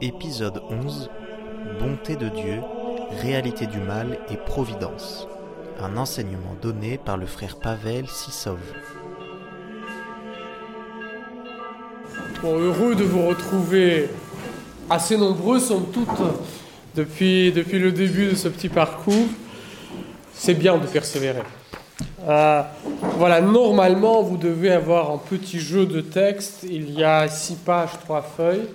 Épisode 11 Bonté de Dieu, réalité du mal et providence. Un enseignement donné par le frère Pavel Sissov. Bon, heureux de vous retrouver assez nombreux, somme toute, depuis, depuis le début de ce petit parcours. C'est bien de persévérer. Euh, voilà, normalement, vous devez avoir un petit jeu de texte. Il y a six pages, trois feuilles.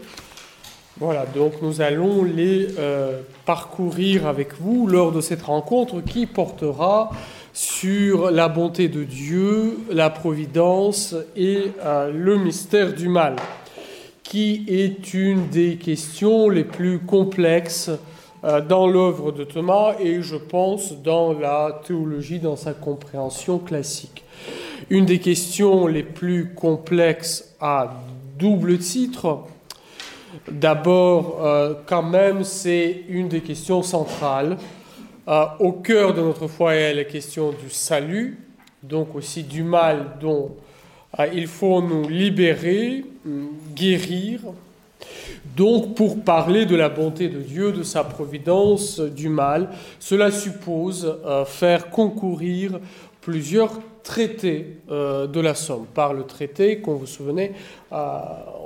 Voilà, donc nous allons les euh, parcourir avec vous lors de cette rencontre qui portera sur la bonté de Dieu, la providence et euh, le mystère du mal, qui est une des questions les plus complexes euh, dans l'œuvre de Thomas et je pense dans la théologie, dans sa compréhension classique. Une des questions les plus complexes à double titre, d'abord euh, quand même c'est une des questions centrales. Euh, au cœur de notre foi est la question du salut, donc aussi du mal dont il faut nous libérer, guérir, donc, pour parler de la bonté de Dieu, de sa providence, du mal, cela suppose euh, faire concourir plusieurs traités euh, de la Somme. Par le traité, comme vous souvenez, euh,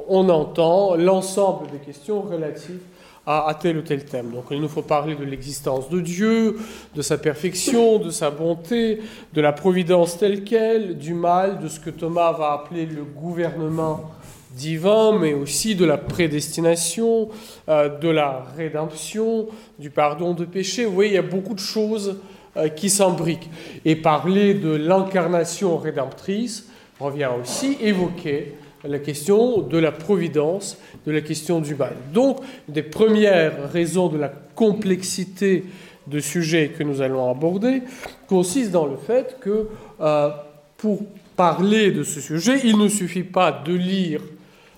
on entend l'ensemble des questions relatives à, tel ou tel thème. Donc il nous faut parler de l'existence de Dieu, de sa perfection, de sa bonté, de la providence telle qu'elle, du mal, de ce que Thomas va appeler le gouvernement divin, mais aussi de la prédestination, euh, de la rédemption, du pardon de péché. Vous voyez, il y a beaucoup de choses euh, qui s'embriquent. Et parler de l'incarnation rédemptrice revient aussi évoquer la question de la providence, de la question du mal. Donc, des premières raisons de la complexité de sujet que nous allons aborder consiste dans le fait que euh, pour parler de ce sujet, il ne suffit pas de lire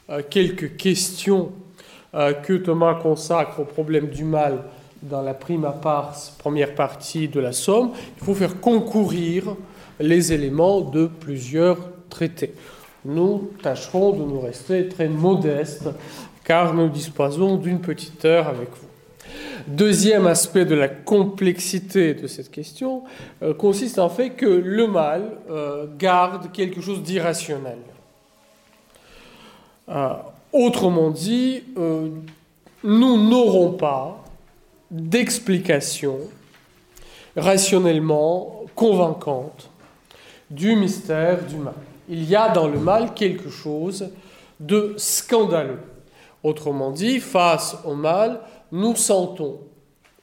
euh, quelques questions euh, que Thomas consacre au problème du mal dans la prima pars, première partie de la Somme, il faut faire concourir les éléments de plusieurs traités. Nous tâcherons de nous rester très modestes car nous disposons d'une petite heure avec vous. Deuxième aspect de la complexité de cette question euh, consiste en fait que le mal euh, garde quelque chose d'irrationnel. Euh, autrement dit, nous n'aurons pas d'explication rationnellement convaincante du mystère du mal. Il y a dans le mal quelque chose de scandaleux. Autrement dit, face au mal, nous sentons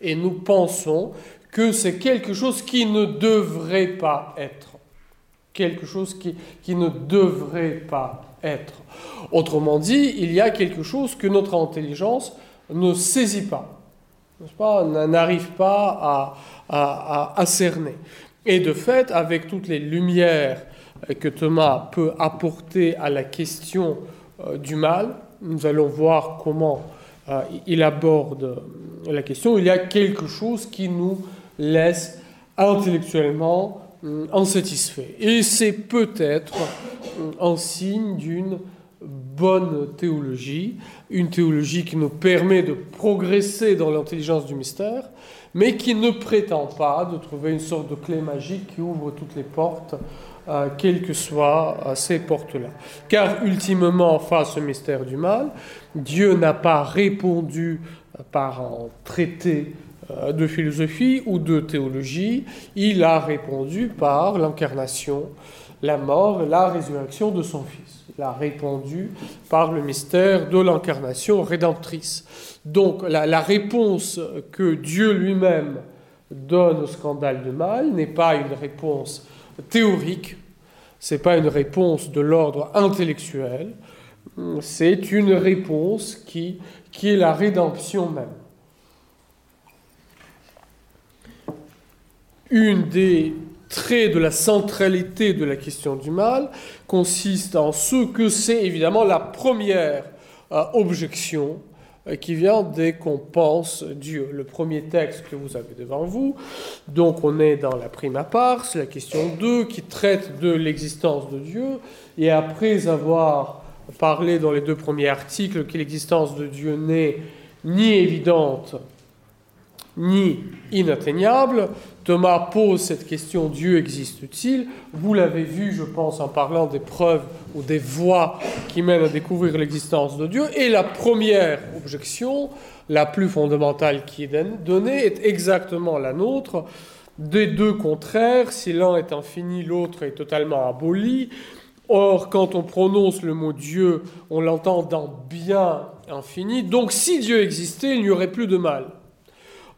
et nous pensons que c'est quelque chose qui ne devrait pas être. Quelque chose qui, ne devrait pas être. Autrement dit, il y a quelque chose que notre intelligence ne saisit pas, pas n'arrive pas à, à, cerner. Et de fait, avec toutes les lumières que Thomas peut apporter à la question euh, du mal, nous allons voir comment euh, il aborde la question. Il y a quelque chose qui nous laisse intellectuellement insatisfait. Euh, Et c'est peut-être un signe d'une bonne théologie, une théologie qui nous permet de progresser dans l'intelligence du mystère, mais qui ne prétend pas de trouver une sorte de clé magique qui ouvre toutes les portes, euh, quelles que soient euh, ces portes-là. Car ultimement, face au mystère du mal, Dieu n'a pas répondu par un traité euh, de philosophie ou de théologie, il a répondu par l'incarnation, la mort et la résurrection de son Fils. Il a répondu par le mystère de l'incarnation rédemptrice. Donc la, la, réponse que Dieu lui-même donne au scandale de mal n'est pas une réponse théorique, c'est pas une réponse de l'ordre intellectuel, c'est une réponse qui, qui est la rédemption même. Une des traits de la centralité de la question du mal consiste en ce que c'est évidemment la première euh, objection euh, qui vient dès qu'on pense Dieu. Le premier texte que vous avez devant vous, donc on est dans la prima pars, la question 2 qui traite de l'existence de Dieu, et après avoir parlé dans les deux premiers articles que l'existence de Dieu n'est ni évidente ni inatteignable. Thomas pose cette question Dieu existe-t-il? Vous l'avez vu, je pense, en parlant des preuves ou des voies qui mènent à découvrir l'existence de Dieu. Et la première objection, la plus fondamentale qui est donnée, est exactement la nôtre. Des deux contraires, si l'un est infini, l'autre est totalement aboli. Or, quand on prononce le mot Dieu, on l'entend dans bien infini. Donc, si Dieu existait, il n'y aurait plus de mal.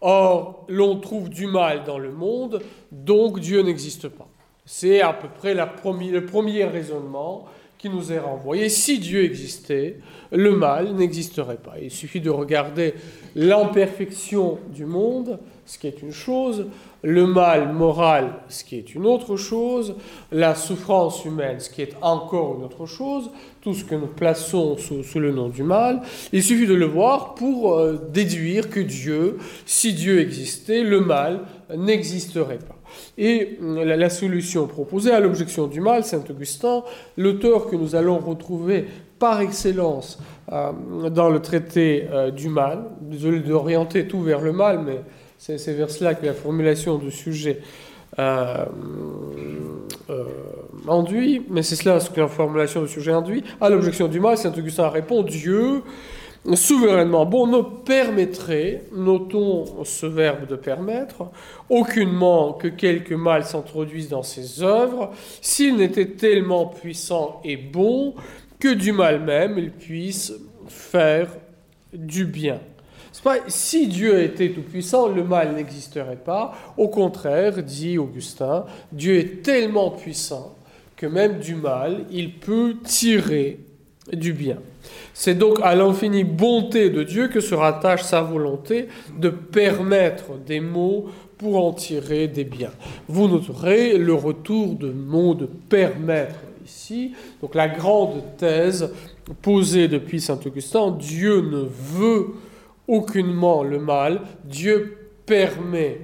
Or, l'on trouve du mal dans le monde, donc Dieu n'existe pas. C'est à peu près le premier raisonnement qui nous est renvoyé. Si Dieu existait, le mal n'existerait pas. Il suffit de regarder l'imperfection du monde, ce qui est une chose, le mal moral, ce qui est une autre chose, la souffrance humaine, ce qui est encore une autre chose, tout ce que nous plaçons sous, le nom du mal. Il suffit de le voir pour euh, déduire que Dieu, si Dieu existait, le mal n'existerait pas. Et euh, la, solution proposée à l'objection du mal, Saint Augustin, l'auteur que nous allons retrouver par excellence euh, dans le traité du mal, désolé d'orienter tout vers le mal, mais c'est vers cela que la formulation du sujet euh, euh, enduit, mais c'est cela ce que la formulation du sujet induit. À l'objection du mal, Saint Augustin répond Dieu, souverainement bon, ne permettrait, notons ce verbe de permettre, aucunement que quelque mal s'introduise dans ses œuvres, s'il n'était tellement puissant et bon que du mal même il puisse faire du bien si Dieu était tout-puissant, le mal n'existerait pas. Au contraire, dit Augustin, Dieu est tellement puissant que même du mal, il peut tirer du bien. C'est donc à l'infinie bonté de Dieu que se rattache sa volonté de permettre des mots pour en tirer des biens. Vous noterez le retour de mot de permettre ici. Donc la grande thèse posée depuis Saint Augustin, Dieu ne veut aucunement le mal, Dieu permet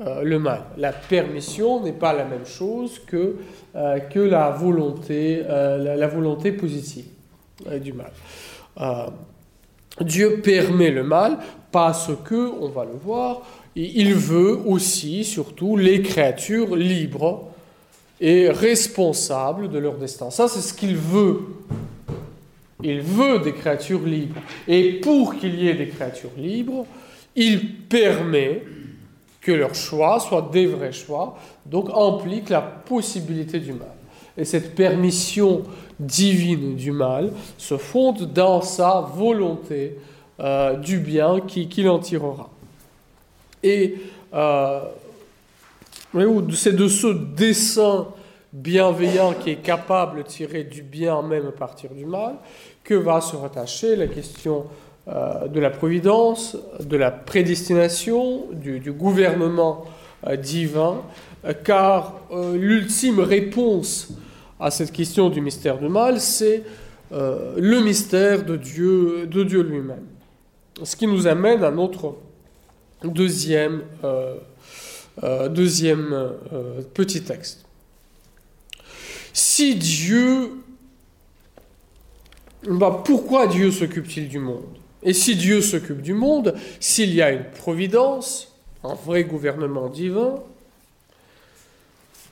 euh, le mal. La permission n'est pas la même chose que, euh, que la, volonté, euh, la, volonté positive du mal. Dieu permet le mal parce que, on va le voir, il veut aussi, surtout, les créatures libres et responsables de leur destin. Ça, c'est ce qu'il veut il veut des créatures libres. Et pour qu'il y ait des créatures libres, il permet que leur choix soit des vrais choix, donc implique la possibilité du mal. Et cette permission divine du mal se fonde dans sa volonté euh, du bien qu'il en tirera. Et euh, c'est de ce dessein bienveillant qui est capable de tirer du bien même à partir du mal que va se rattacher la question euh, de la providence, de la prédestination, du, gouvernement euh, divin, euh, car l'ultime réponse à cette question du mystère du mal, c'est le mystère de Dieu, de Dieu lui-même. Ce qui nous amène à notre deuxième petit texte. Si Dieu bah, pourquoi Dieu s'occupe-t-il du monde? Et si Dieu s'occupe du monde, s'il y a une providence, un vrai gouvernement divin,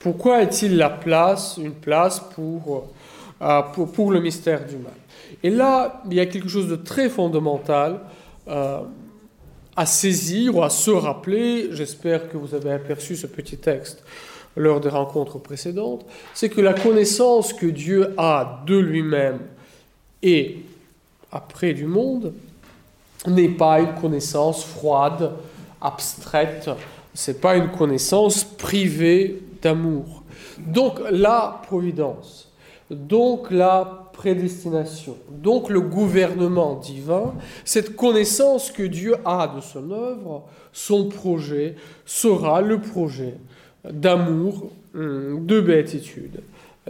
pourquoi est-il la place, une place pour, euh, pour, le mystère du mal? Et là, il y a quelque chose de très fondamental euh, à saisir ou à se rappeler. J'espère que vous avez aperçu ce petit texte lors des rencontres précédentes. C'est que la connaissance que Dieu a de lui-même et après du monde n'est pas une connaissance froide, abstraite, c'est pas une connaissance privée d'amour. Donc la providence, donc la prédestination, donc le gouvernement divin, cette connaissance que Dieu a de son œuvre, son projet sera le projet d'amour, hum, de béatitude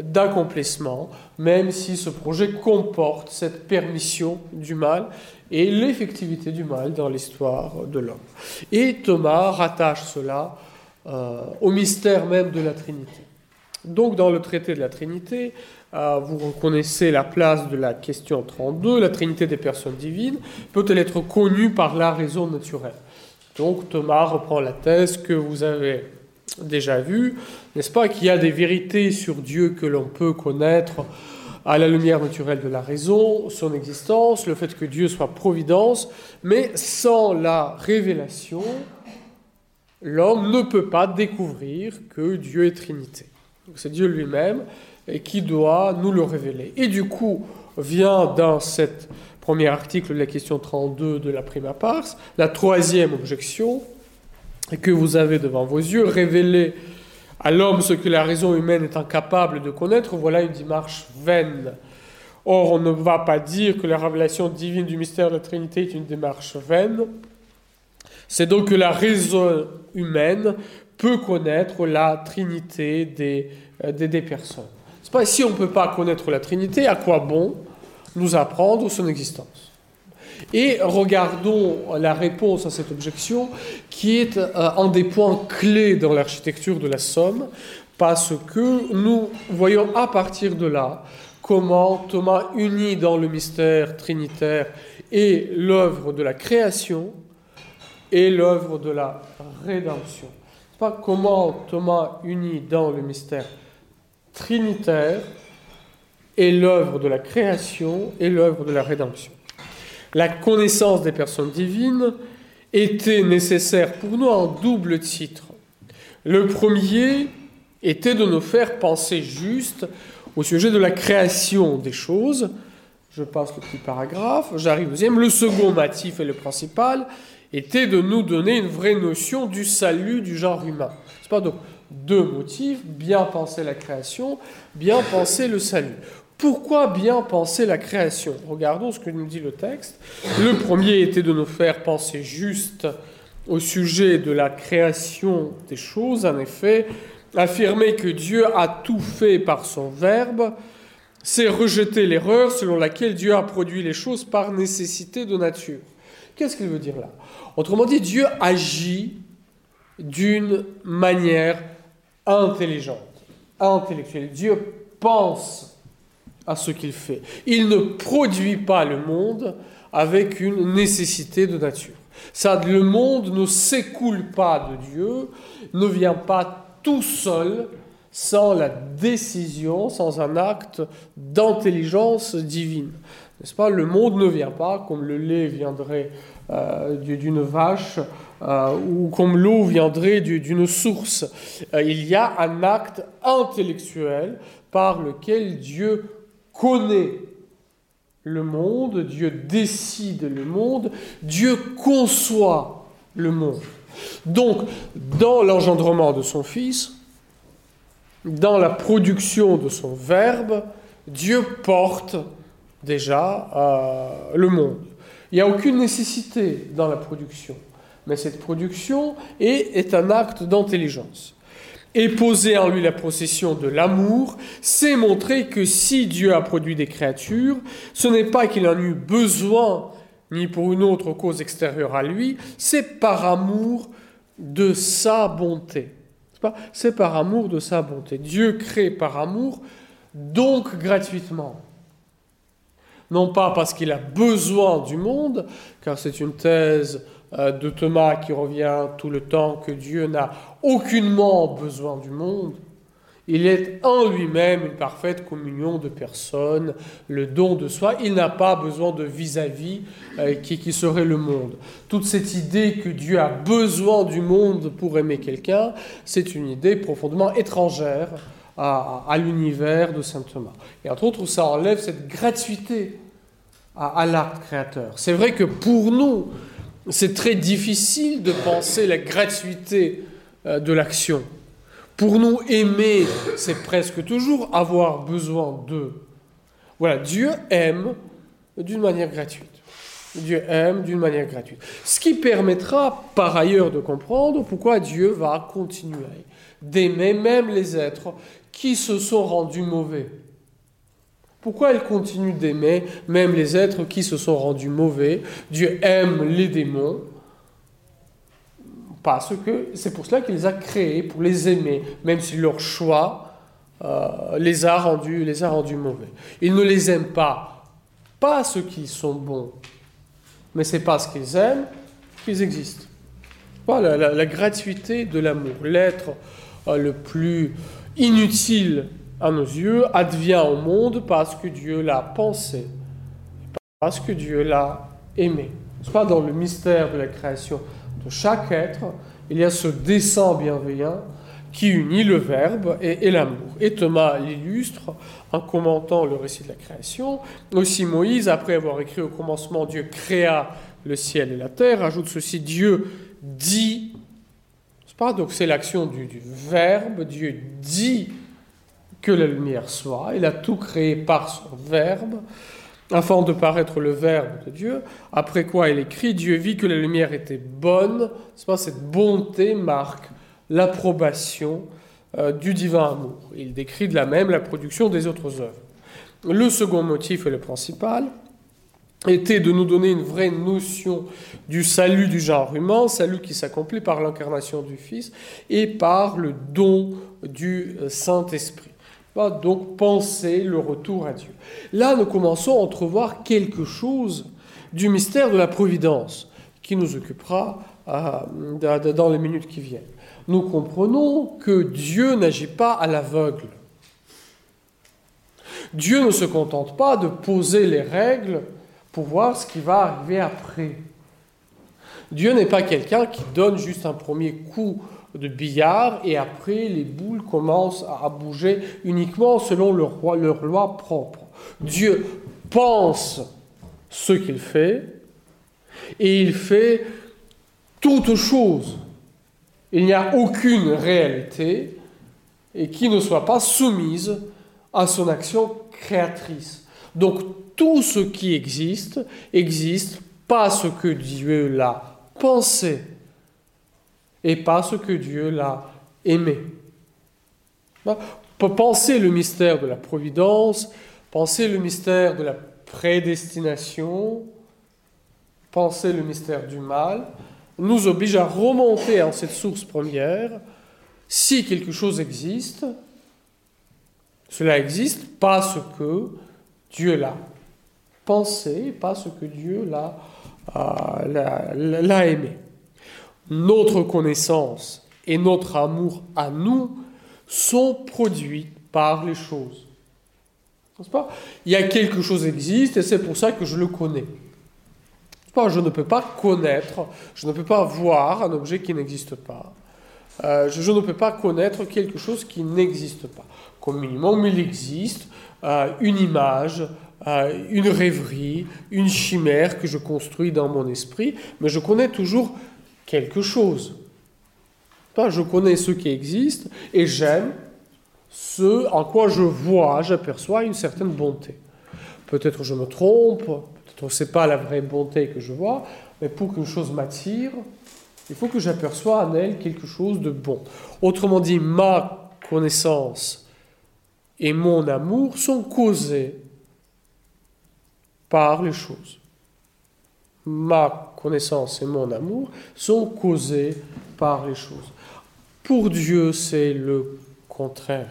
d'accomplissement, même si ce projet comporte cette permission du mal et l'effectivité du mal dans l'histoire de l'homme. Et Thomas rattache cela euh, au mystère même de la Trinité. Donc dans le traité de la Trinité, euh, vous reconnaissez la place de la question 32, la Trinité des personnes divines, peut-elle être connue par la raison naturelle? Donc Thomas reprend la thèse que vous avez déjà vue, n'est-ce pas, qu'il y a des vérités sur Dieu que l'on peut connaître à la lumière naturelle de la raison, son existence, le fait que Dieu soit providence, mais sans la révélation, l'homme ne peut pas découvrir que Dieu est Trinité. C'est Dieu lui-même qui doit nous le révéler. Et du coup, vient dans cet premier article de la question 32 de la prima pars, la troisième objection que vous avez devant vos yeux, révéler à l'homme ce que la raison humaine est incapable de connaître, voilà une démarche vaine. Or, on ne va pas dire que la révélation divine du mystère de la Trinité est une démarche vaine. C'est donc que la raison humaine peut connaître la Trinité des, euh, des, des personnes. Pas, si on ne peut pas connaître la Trinité, à quoi bon nous apprendre son existence? Et regardons la réponse à cette objection, qui est euh, un des points clés dans l'architecture de la Somme, parce que nous voyons à partir de là comment Thomas unit dans le mystère trinitaire et l'œuvre de la création et l'œuvre de la rédemption. Pas comment Thomas unit dans le mystère trinitaire est l'œuvre de la création et l'œuvre de la rédemption. La connaissance des personnes divines était nécessaire pour nous en double titre. Le premier était de nous faire penser juste au sujet de la création des choses. Je passe le petit paragraphe, j'arrive au deuxième. Le second motif et le principal était de nous donner une vraie notion du salut du genre humain. C'est pas donc deux motifs, bien penser la création, bien penser le salut. Pourquoi bien penser la création? Regardons ce que nous dit le texte. Le premier était de nous faire penser juste au sujet de la création des choses. En effet, affirmer que Dieu a tout fait par son Verbe, c'est rejeter l'erreur selon laquelle Dieu a produit les choses par nécessité de nature. Qu'est-ce qu'il veut dire là? Autrement dit, Dieu agit d'une manière intelligente, intellectuelle. Dieu pense à ce qu'il fait. Il ne produit pas le monde avec une nécessité de nature. Ça, le monde ne s'écoule pas de Dieu, ne vient pas tout seul sans la décision, sans un acte d'intelligence divine. N'est-ce pas? Le monde ne vient pas comme le lait viendrait euh, d'une vache euh, ou comme l'eau viendrait d'une source. Euh, il y a un acte intellectuel par lequel Dieu connaît le monde, Dieu décide le monde, Dieu conçoit le monde. Donc, dans l'engendrement de son Fils, dans la production de son Verbe, Dieu porte déjà le monde. Il n'y a aucune nécessité dans la production, mais cette production est, est un acte d'intelligence. Et poser en lui la procession de l'amour, c'est montrer que si Dieu a produit des créatures, ce n'est pas qu'il en eut besoin, ni pour une autre cause extérieure à lui, c'est par amour de sa bonté. C'est par amour de sa bonté. Dieu crée par amour, donc gratuitement non pas parce qu'il a besoin du monde, car c'est une thèse de Thomas qui revient tout le temps que Dieu n'a aucunement besoin du monde. Il est en lui-même une parfaite communion de personnes, le don de soi. Il n'a pas besoin de vis-à-vis euh, qui, qui, serait le monde. Toute cette idée que Dieu a besoin du monde pour aimer quelqu'un, c'est une idée profondément étrangère à, l'univers de saint Thomas. Et entre autres, ça enlève cette gratuité à, à l'acte créateur. C'est vrai que pour nous, c'est très difficile de penser la gratuité euh, de l'action. Pour nous, aimer, c'est presque toujours avoir besoin d'eux. Voilà, Dieu aime d'une manière gratuite. Dieu aime d'une manière gratuite. Ce qui permettra par ailleurs de comprendre pourquoi Dieu va continuer d'aimer même les êtres qui se sont rendus mauvais. Pourquoi il continue d'aimer même les êtres qui se sont rendus mauvais? Dieu aime les démons parce que c'est pour cela qu'il les a créés, pour les aimer, même si leur choix euh, les, a rendus, les a rendus mauvais. Il ne les aime pas, pas ceux qui sont bons, mais c'est parce qu'ils aiment qu'ils existent. Voilà la, gratuité de l'amour. L'être euh, le plus inutile à nos yeux advient au monde parce que Dieu l'a pensé, parce que Dieu l'a aimé. Dans le mystère de la création de chaque être, il y a ce dessein bienveillant qui unit le Verbe et, l'amour. Et Thomas l'illustre en commentant le récit de la création. Aussi Moïse, après avoir écrit au commencement Dieu créa le ciel et la terre, ajoute ceci Dieu dit. C'est donc c'est l'action du Verbe. Dieu dit que la lumière soit. Il a tout créé par son Verbe afin de paraître le Verbe de Dieu, après quoi il écrit Dieu vit que la lumière était bonne, cette bonté marque l'approbation euh, du divin amour. Il décrit de la même la production des autres œuvres. Le second motif et le principal était de nous donner une vraie notion du salut du genre humain, salut qui s'accomplit par l'incarnation du Fils et par le don du Saint-Esprit donc penser le retour à Dieu. Là, nous commençons à entrevoir quelque chose du mystère de la providence qui nous occupera euh, dans les minutes qui viennent. Nous comprenons que Dieu n'agit pas à l'aveugle. Dieu ne se contente pas de poser les règles pour voir ce qui va arriver après. Dieu n'est pas quelqu'un qui donne juste un premier coup de billard et après les boules commencent à bouger uniquement selon leur, leur loi propre. Dieu pense ce qu'il fait et il fait toute chose. Il n'y a aucune réalité et qui ne soit pas soumise à son action créatrice. Donc tout ce qui existe existe parce que Dieu l'a pensé et parce que Dieu l'a aimé. Penser le mystère de la providence, penser le mystère de la prédestination, penser le mystère du mal, nous oblige à remonter en cette source première. Si quelque chose existe, cela existe parce que Dieu l'a pensé, parce que Dieu l'a euh, aimé notre connaissance et notre amour à nous sont produits par les choses. Pas? Il y a quelque chose qui existe et c'est pour ça que je le connais. Je ne peux pas connaître, je ne peux pas voir un objet qui n'existe pas. Euh, je, ne peux pas connaître quelque chose qui n'existe pas. Comme minimum, il existe euh, une image, euh, une rêverie, une chimère que je construis dans mon esprit, mais je connais toujours quelque chose. Je connais ce qui existe et j'aime ce en quoi je vois, j'aperçois une certaine bonté. Peut-être je me trompe, peut-être ce n'est pas la vraie bonté que je vois, mais pour qu'une chose m'attire, il faut que j'aperçois en elle quelque chose de bon. Autrement dit, ma connaissance et mon amour sont causés par les choses ma connaissance et mon amour sont causés par les choses. Pour Dieu, c'est le contraire.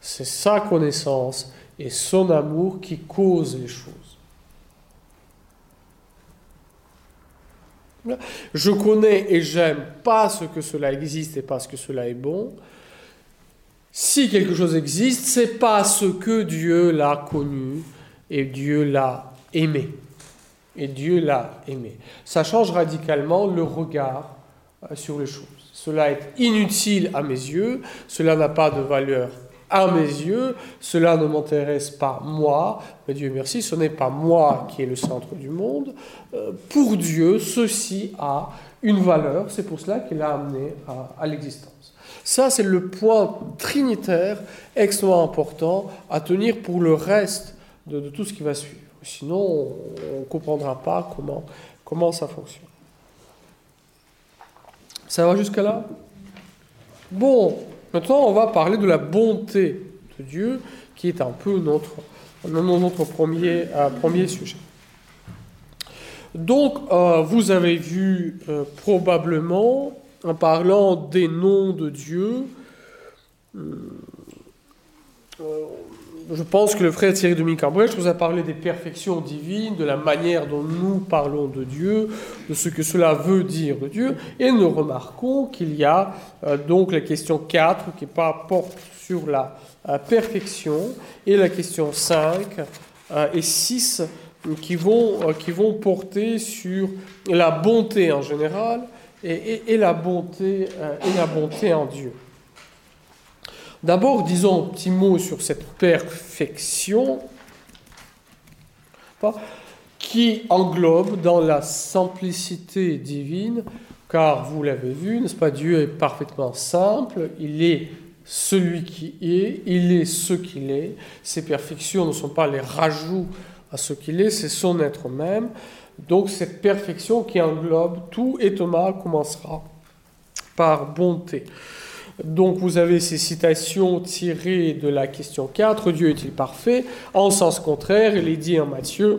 C'est sa connaissance et son amour qui causent les choses. Je connais et j'aime parce que cela existe et parce que cela est bon. Si quelque chose existe, c'est parce que Dieu l'a connu et Dieu l'a aimé et Dieu l'a aimé. Ça change radicalement le regard euh, sur les choses. Cela est inutile à mes yeux, cela n'a pas de valeur à mes yeux, cela ne m'intéresse pas moi, mais Dieu merci, ce n'est pas moi qui est le centre du monde. Euh, pour Dieu, ceci a une valeur, c'est pour cela qu'il l'a amené à, l'existence. Ça, c'est le point trinitaire extrêmement important à tenir pour le reste de tout ce qui va suivre. Sinon, on ne comprendra pas comment, ça fonctionne. Ça va jusqu'à là? Bon, maintenant on va parler de la bonté de Dieu, qui est un peu notre, premier, euh, sujet. Donc, euh, vous avez vu euh, probablement, en parlant des noms de Dieu, je pense que le frère Thierry Dominique Cambrèche vous a parlé des perfections divines, de la manière dont nous parlons de Dieu, de ce que cela veut dire de Dieu, et nous remarquons qu'il y a euh, donc la question 4 qui porte sur la euh, perfection, et la question 5 euh, et 6 qui vont, qui vont porter sur la bonté en général et, la, bonté, et la bonté en Dieu. D'abord, disons un petit mot sur cette perfection qui englobe dans la simplicité divine, car vous l'avez vu, n'est-ce pas, Dieu est parfaitement simple, il est celui qui est, il est ce qu'il est. Ses perfections ne sont pas les rajouts à ce qu'il est, c'est son être même. Donc cette perfection qui englobe tout, et Thomas commencera par bonté. Donc vous avez ces citations tirées de la question 4, Dieu est-il parfait? En sens contraire, il est dit en Matthieu,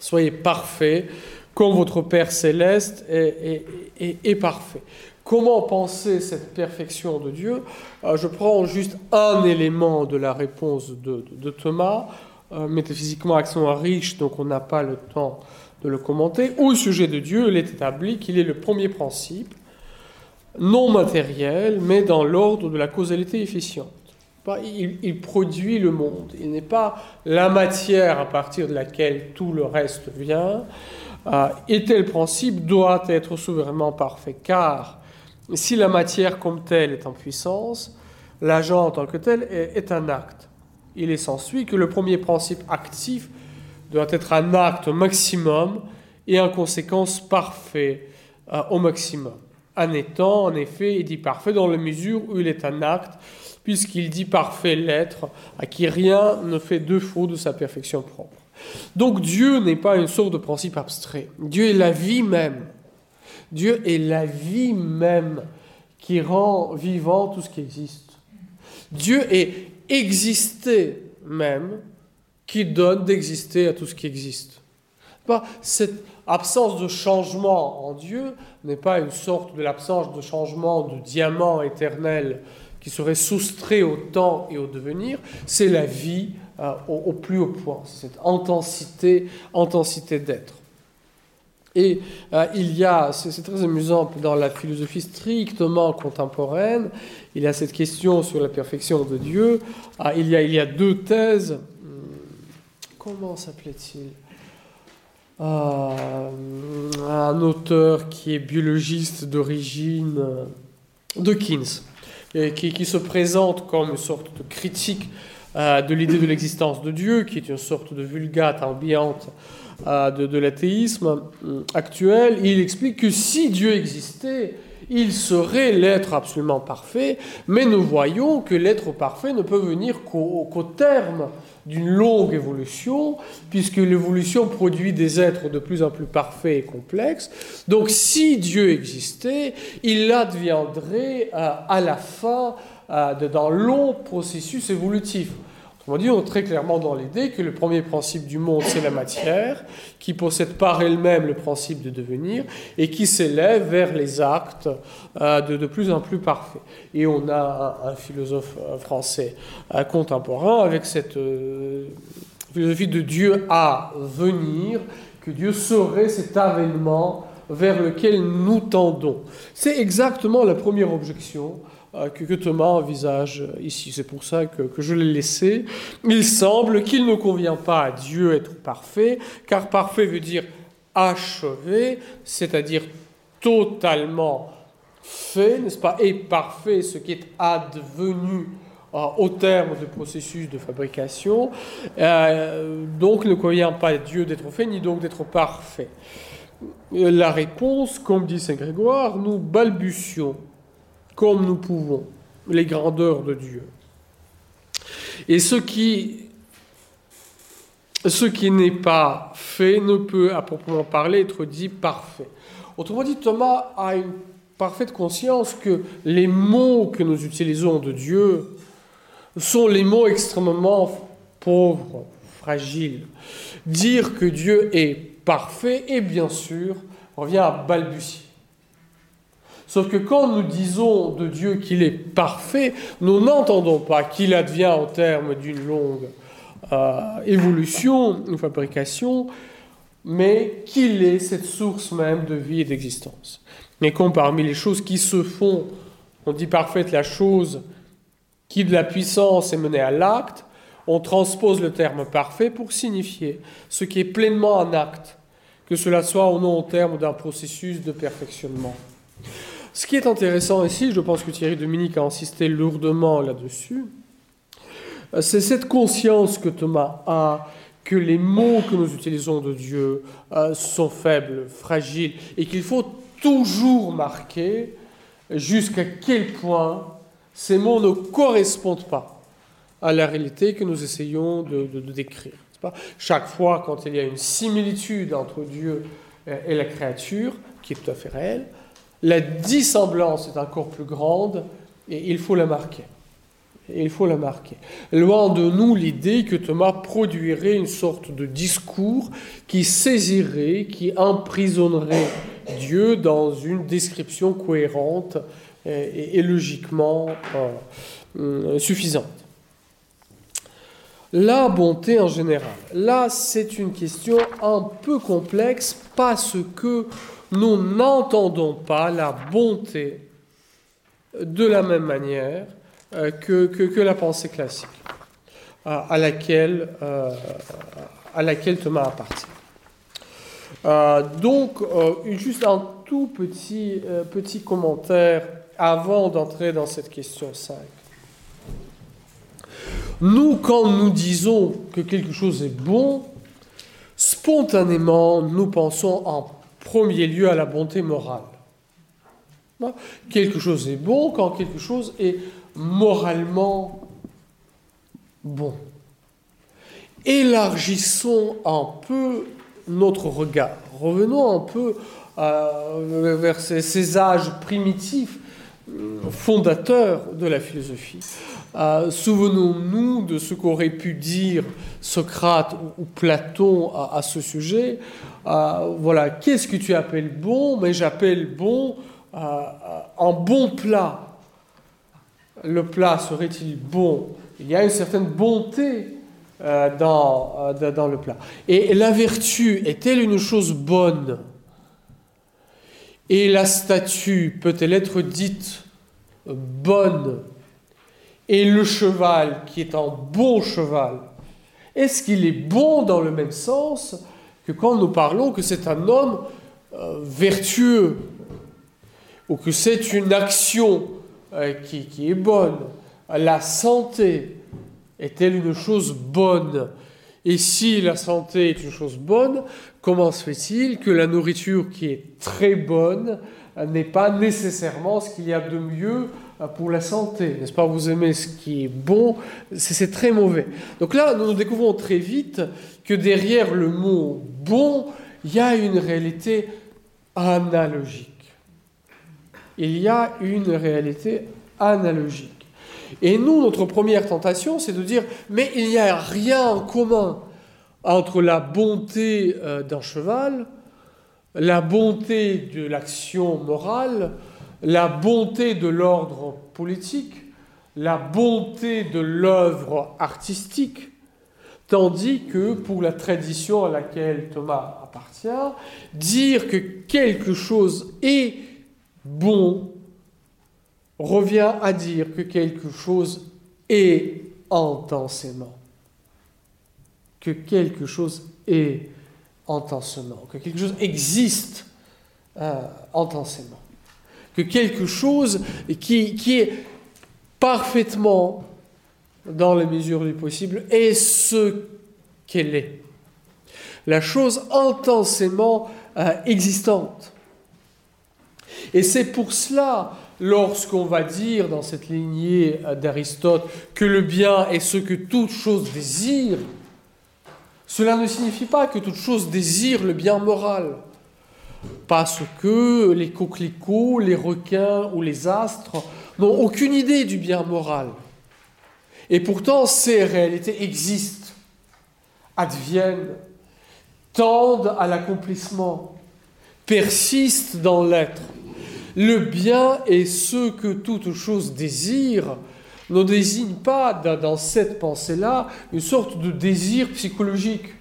soyez parfaits comme votre Père céleste est, parfait. Comment penser cette perfection de Dieu? Euh, Je prends juste un élément de la réponse de, Thomas, euh, métaphysiquement accent riche, donc on n'a pas le temps de le commenter. Au sujet de Dieu, il est établi qu'il est le premier principe non matériel, mais dans l'ordre de la causalité efficiente. Il, produit le monde. Il n'est pas la matière à partir de laquelle tout le reste vient. Euh, et tel principe doit être souverainement parfait, car si la matière comme telle est en puissance, l'agent en tant que tel est, un acte. Il est s'ensuit que le premier principe actif doit être un acte maximum et en conséquence parfait euh, au maximum en étant, en effet, dit parfait dans la mesure où il est un acte, puisqu'il dit parfait l'être, à qui rien ne fait défaut de sa perfection propre. Donc Dieu n'est pas une sorte de principe abstrait. Dieu est la vie même. Dieu est la vie même qui rend vivant tout ce qui existe. Dieu est existé même qui donne d'exister à tout ce qui existe. Cette absence de changement en Dieu n'est pas une sorte de l'absence de changement de diamant éternel qui serait soustrait au temps et au devenir, c'est la vie euh, au, plus haut point, cette intensité, intensité d'être. Et euh, il y a, c'est très amusant, dans la philosophie strictement contemporaine, il y a cette question sur la perfection de Dieu. Ah, il, y a, il y a deux thèses. Hmm, comment s'appelait-il? Un auteur qui est biologiste d'origine euh, Dawkins, et qui, se présente comme une sorte de critique euh, de l'idée de l'existence de Dieu, qui est une sorte de vulgate ambiante de l'athéisme actuel. Il explique que si Dieu existait, il serait l'être absolument parfait, mais nous voyons que l'être parfait ne peut venir qu'au terme d'une longue évolution, puisque l'évolution produit des êtres de plus en plus parfaits et complexes. Donc si Dieu existait, il adviendrait euh, à la fin euh, long processus évolutif. On dit très clairement dans l'idée que le premier principe du monde, c'est la matière, qui possède par elle-même le principe de devenir et qui s'élève vers les actes euh, de, de, plus en plus parfaits. Et on a un, philosophe euh, français euh, contemporain avec cette philosophie de Dieu à venir, que Dieu serait cet avènement vers lequel nous tendons. C'est exactement la première objection euh, que, Thomas envisage ici. C'est pour ça que, je l'ai laissé. Il semble qu'il ne convient pas à Dieu être parfait, car parfait veut dire achevé, c'est-à-dire totalement fait, n'est-ce pas? Et parfait, ce qui est advenu euh, au terme du processus de fabrication. Euh, donc, ne convient pas à Dieu d'être fait, ni donc d'être parfait. La réponse, comme dit Saint Grégoire, nous balbutions comme nous pouvons les grandeurs de Dieu. Et ce qui, ce qui n'est pas fait ne peut, à proprement parler, être dit parfait. Autrement dit, Thomas a une parfaite conscience que les mots que nous utilisons de Dieu sont les mots extrêmement pauvres, fragiles. Dire que Dieu est parfait, et bien sûr, revient à balbutier. Sauf que quand nous disons de Dieu qu'il est parfait, nous n'entendons pas qu'il advient au terme d'une longue euh, évolution, une fabrication, mais qu'il est cette source même de vie et d'existence. Et comme parmi les choses qui se font, on dit parfaite la chose qui de la puissance est menée à l'acte, on transpose le terme parfait pour signifier ce qui est pleinement en acte, que cela soit ou non au terme d'un processus de perfectionnement. Ce qui est intéressant ici, je pense que Thierry Dominique a insisté lourdement là-dessus, c'est cette conscience que Thomas a que les mots que nous utilisons de Dieu euh, sont faibles, fragiles, et qu'il faut toujours marquer jusqu'à quel point ces mots ne correspondent pas à la réalité que nous essayons de, décrire. Chaque fois, quand il y a une similitude entre Dieu et la créature, qui est tout à fait réelle, la dissemblance est encore plus grande et il faut la marquer. Il faut la marquer. Loin de nous l'idée que Thomas produirait une sorte de discours qui saisirait, qui emprisonnerait Dieu dans une description cohérente et, logiquement euh, euh, suffisante. La bonté en général. Là, c'est une question un peu complexe parce que nous n'entendons pas la bonté de la même manière euh, que, la pensée classique, à, laquelle, euh, laquelle Thomas appartient. Euh, donc, juste un tout petit, petit commentaire avant d'entrer dans cette question 5. Nous, quand nous disons que quelque chose est bon, spontanément, nous pensons en premier lieu à la bonté morale. Quelque chose est bon quand quelque chose est moralement bon. Élargissons un peu notre regard. Revenons un peu euh, vers ces, âges primitifs euh, fondateurs de la philosophie. Euh, souvenons-nous de ce qu'aurait pu dire Socrate ou, Platon à, ce sujet. voilà, qu'est-ce que tu appelles bon? Mais j'appelle bon un bon plat. Le plat serait-il bon? Il y a une certaine bonté euh, euh, dans le plat. Et la vertu est-elle une chose bonne? Et la statue peut-elle être dite bonne? Et le cheval qui est un bon cheval, est-ce qu'il est bon dans le même sens que quand nous parlons que c'est un homme euh, vertueux ou que c'est une action euh, qui, est bonne? La santé est-elle une chose bonne? Et si la santé est une chose bonne, comment se fait-il que la nourriture qui est très bonne n'est pas nécessairement ce qu'il y a de mieux pour la santé N'est-ce pas? Vous aimez ce qui est bon, c'est très mauvais. Donc là, nous découvrons très vite que derrière le mot bon, il y a une réalité analogique il y a une réalité analogique. Et nous, notre première tentation, c'est de dire, mais il n'y a rien en commun entre la bonté euh, d'un cheval, la bonté de l'action morale, la bonté de l'ordre politique, la bonté de l'œuvre artistique, tandis que pour la tradition à laquelle Thomas appartient, dire que quelque chose est bon revient à dire que quelque chose est intensément. Que quelque chose est intensément. Que quelque chose existe euh, intensément. Que quelque chose qui, est parfaitement, dans la mesure du possible, est ce qu'elle est. La chose intensément euh, existante. Et c'est pour cela, lorsqu'on va dire dans cette lignée d'Aristote que le bien est ce que toute chose désire, cela ne signifie pas que toute chose désire le bien moral. Parce que les coquelicots, les requins ou les astres n'ont aucune idée du bien moral. Et pourtant, ces réalités existent, adviennent, tendent à l'accomplissement, persistent dans l'être. Le bien est ce que toute chose désire ne désigne pas dans cette pensée-là une sorte de désir psychologique.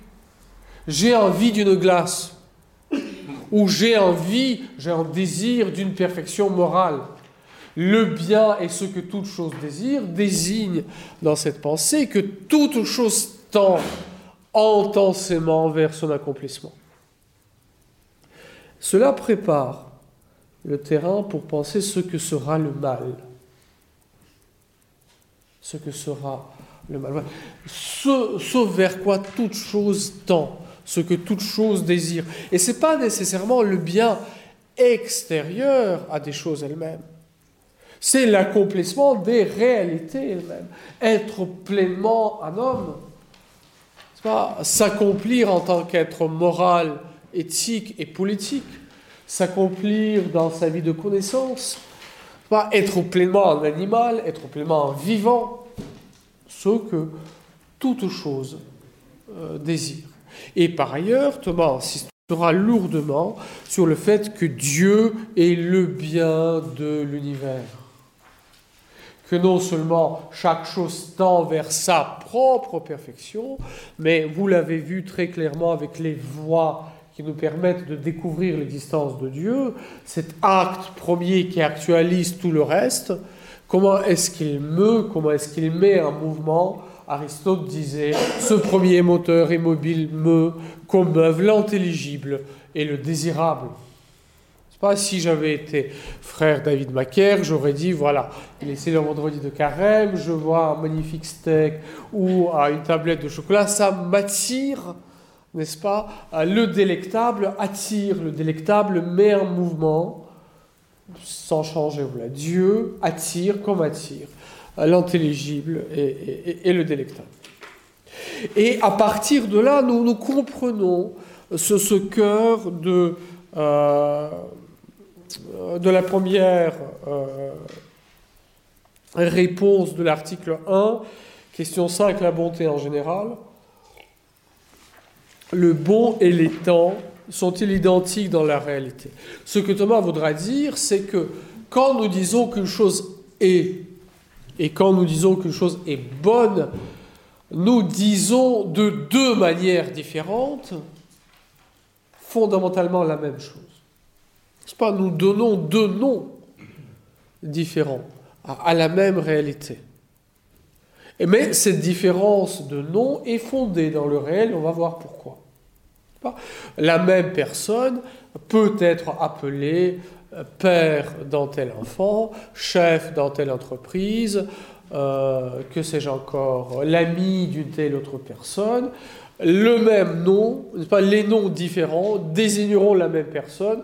J'ai envie d'une glace ou j'ai envie, j'ai un désir d'une perfection morale. Le bien est ce que toute chose désire désigne dans cette pensée que toute chose tend intensément vers son accomplissement. Cela prépare le terrain pour penser ce que sera le mal. Ce que sera le mal. Ce, vers quoi toute chose tend, ce que toute chose désire. Et ce n'est pas nécessairement le bien extérieur à des choses elles-mêmes. C'est l'accomplissement des réalités elles-mêmes. Être pleinement un homme, s'accomplir en tant qu'être moral, éthique et politique, s'accomplir dans sa vie de connaissance, pas être pleinement un animal, être pleinement un vivant, ce que toute chose euh, désire. Et par ailleurs, Thomas insistera lourdement sur le fait que Dieu est le bien de l'univers. Que non seulement chaque chose tend vers sa propre perfection, mais vous l'avez vu très clairement avec les voies qui nous permettent de découvrir l'existence de Dieu, cet acte premier qui actualise tout le reste, comment est-ce qu'il meut, comment est-ce qu'il met en mouvement Aristote disait, ce premier moteur immobile meut, commeuvent l'intelligible et le désirable. Pas si j'avais été frère David Macaire, j'aurais dit voilà, il est le vendredi de carême, je vois un magnifique steak ou une tablette de chocolat, ça m'attire, n'est-ce pas? Le délectable attire, le délectable met en mouvement, sans changer, voilà. Dieu attire comme attire l'intelligible et, le délectable. Et à partir de là, nous, comprenons ce, cœur de. Euh, de la première euh, réponse de l'article 1, question 5, la bonté en général. Le bon et les temps sont-ils identiques dans la réalité? Ce que Thomas voudra dire, c'est que quand nous disons qu'une chose est, et quand nous disons qu'une chose est bonne, nous disons de deux manières différentes fondamentalement la même chose pas Nous donnons deux noms différents à, la même réalité. Mais cette différence de nom est fondée dans le réel, on va voir pourquoi. La même personne peut être appelée père dans tel enfant, chef dans telle entreprise, euh, que sais-je encore, l'ami d'une telle autre personne. Le même nom, pas les noms différents désigneront la même personne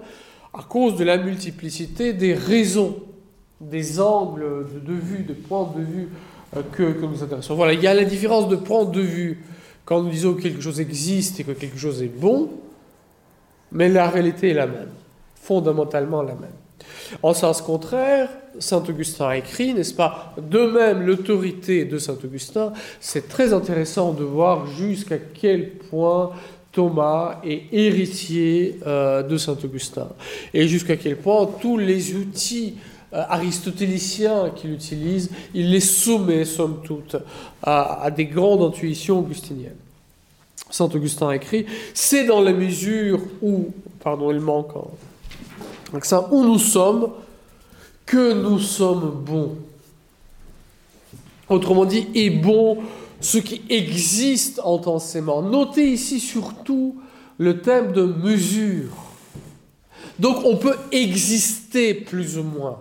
à cause de la multiplicité des raisons, des angles de, vue, de points de vue euh, que, que, nous intéressons. Voilà, il y a la différence de point de vue quand nous disons que quelque chose existe et que quelque chose est bon, mais la réalité est la même, fondamentalement la même. En sens contraire, Saint Augustin a écrit, n'est-ce pas De même, l'autorité de Saint Augustin, c'est très intéressant de voir jusqu'à quel point Thomas est héritier euh, de Saint Augustin. Et jusqu'à quel point tous les outils euh, aristotéliciens qu'il utilise, il les soumet, somme toute, à, des grandes intuitions augustiniennes. Saint Augustin a écrit C'est dans la mesure où, pardon, il manque un où nous sommes, que nous sommes bons. Autrement dit, est bon ce qui existe intensément. Notez ici surtout le thème de mesure. Donc on peut exister plus ou moins.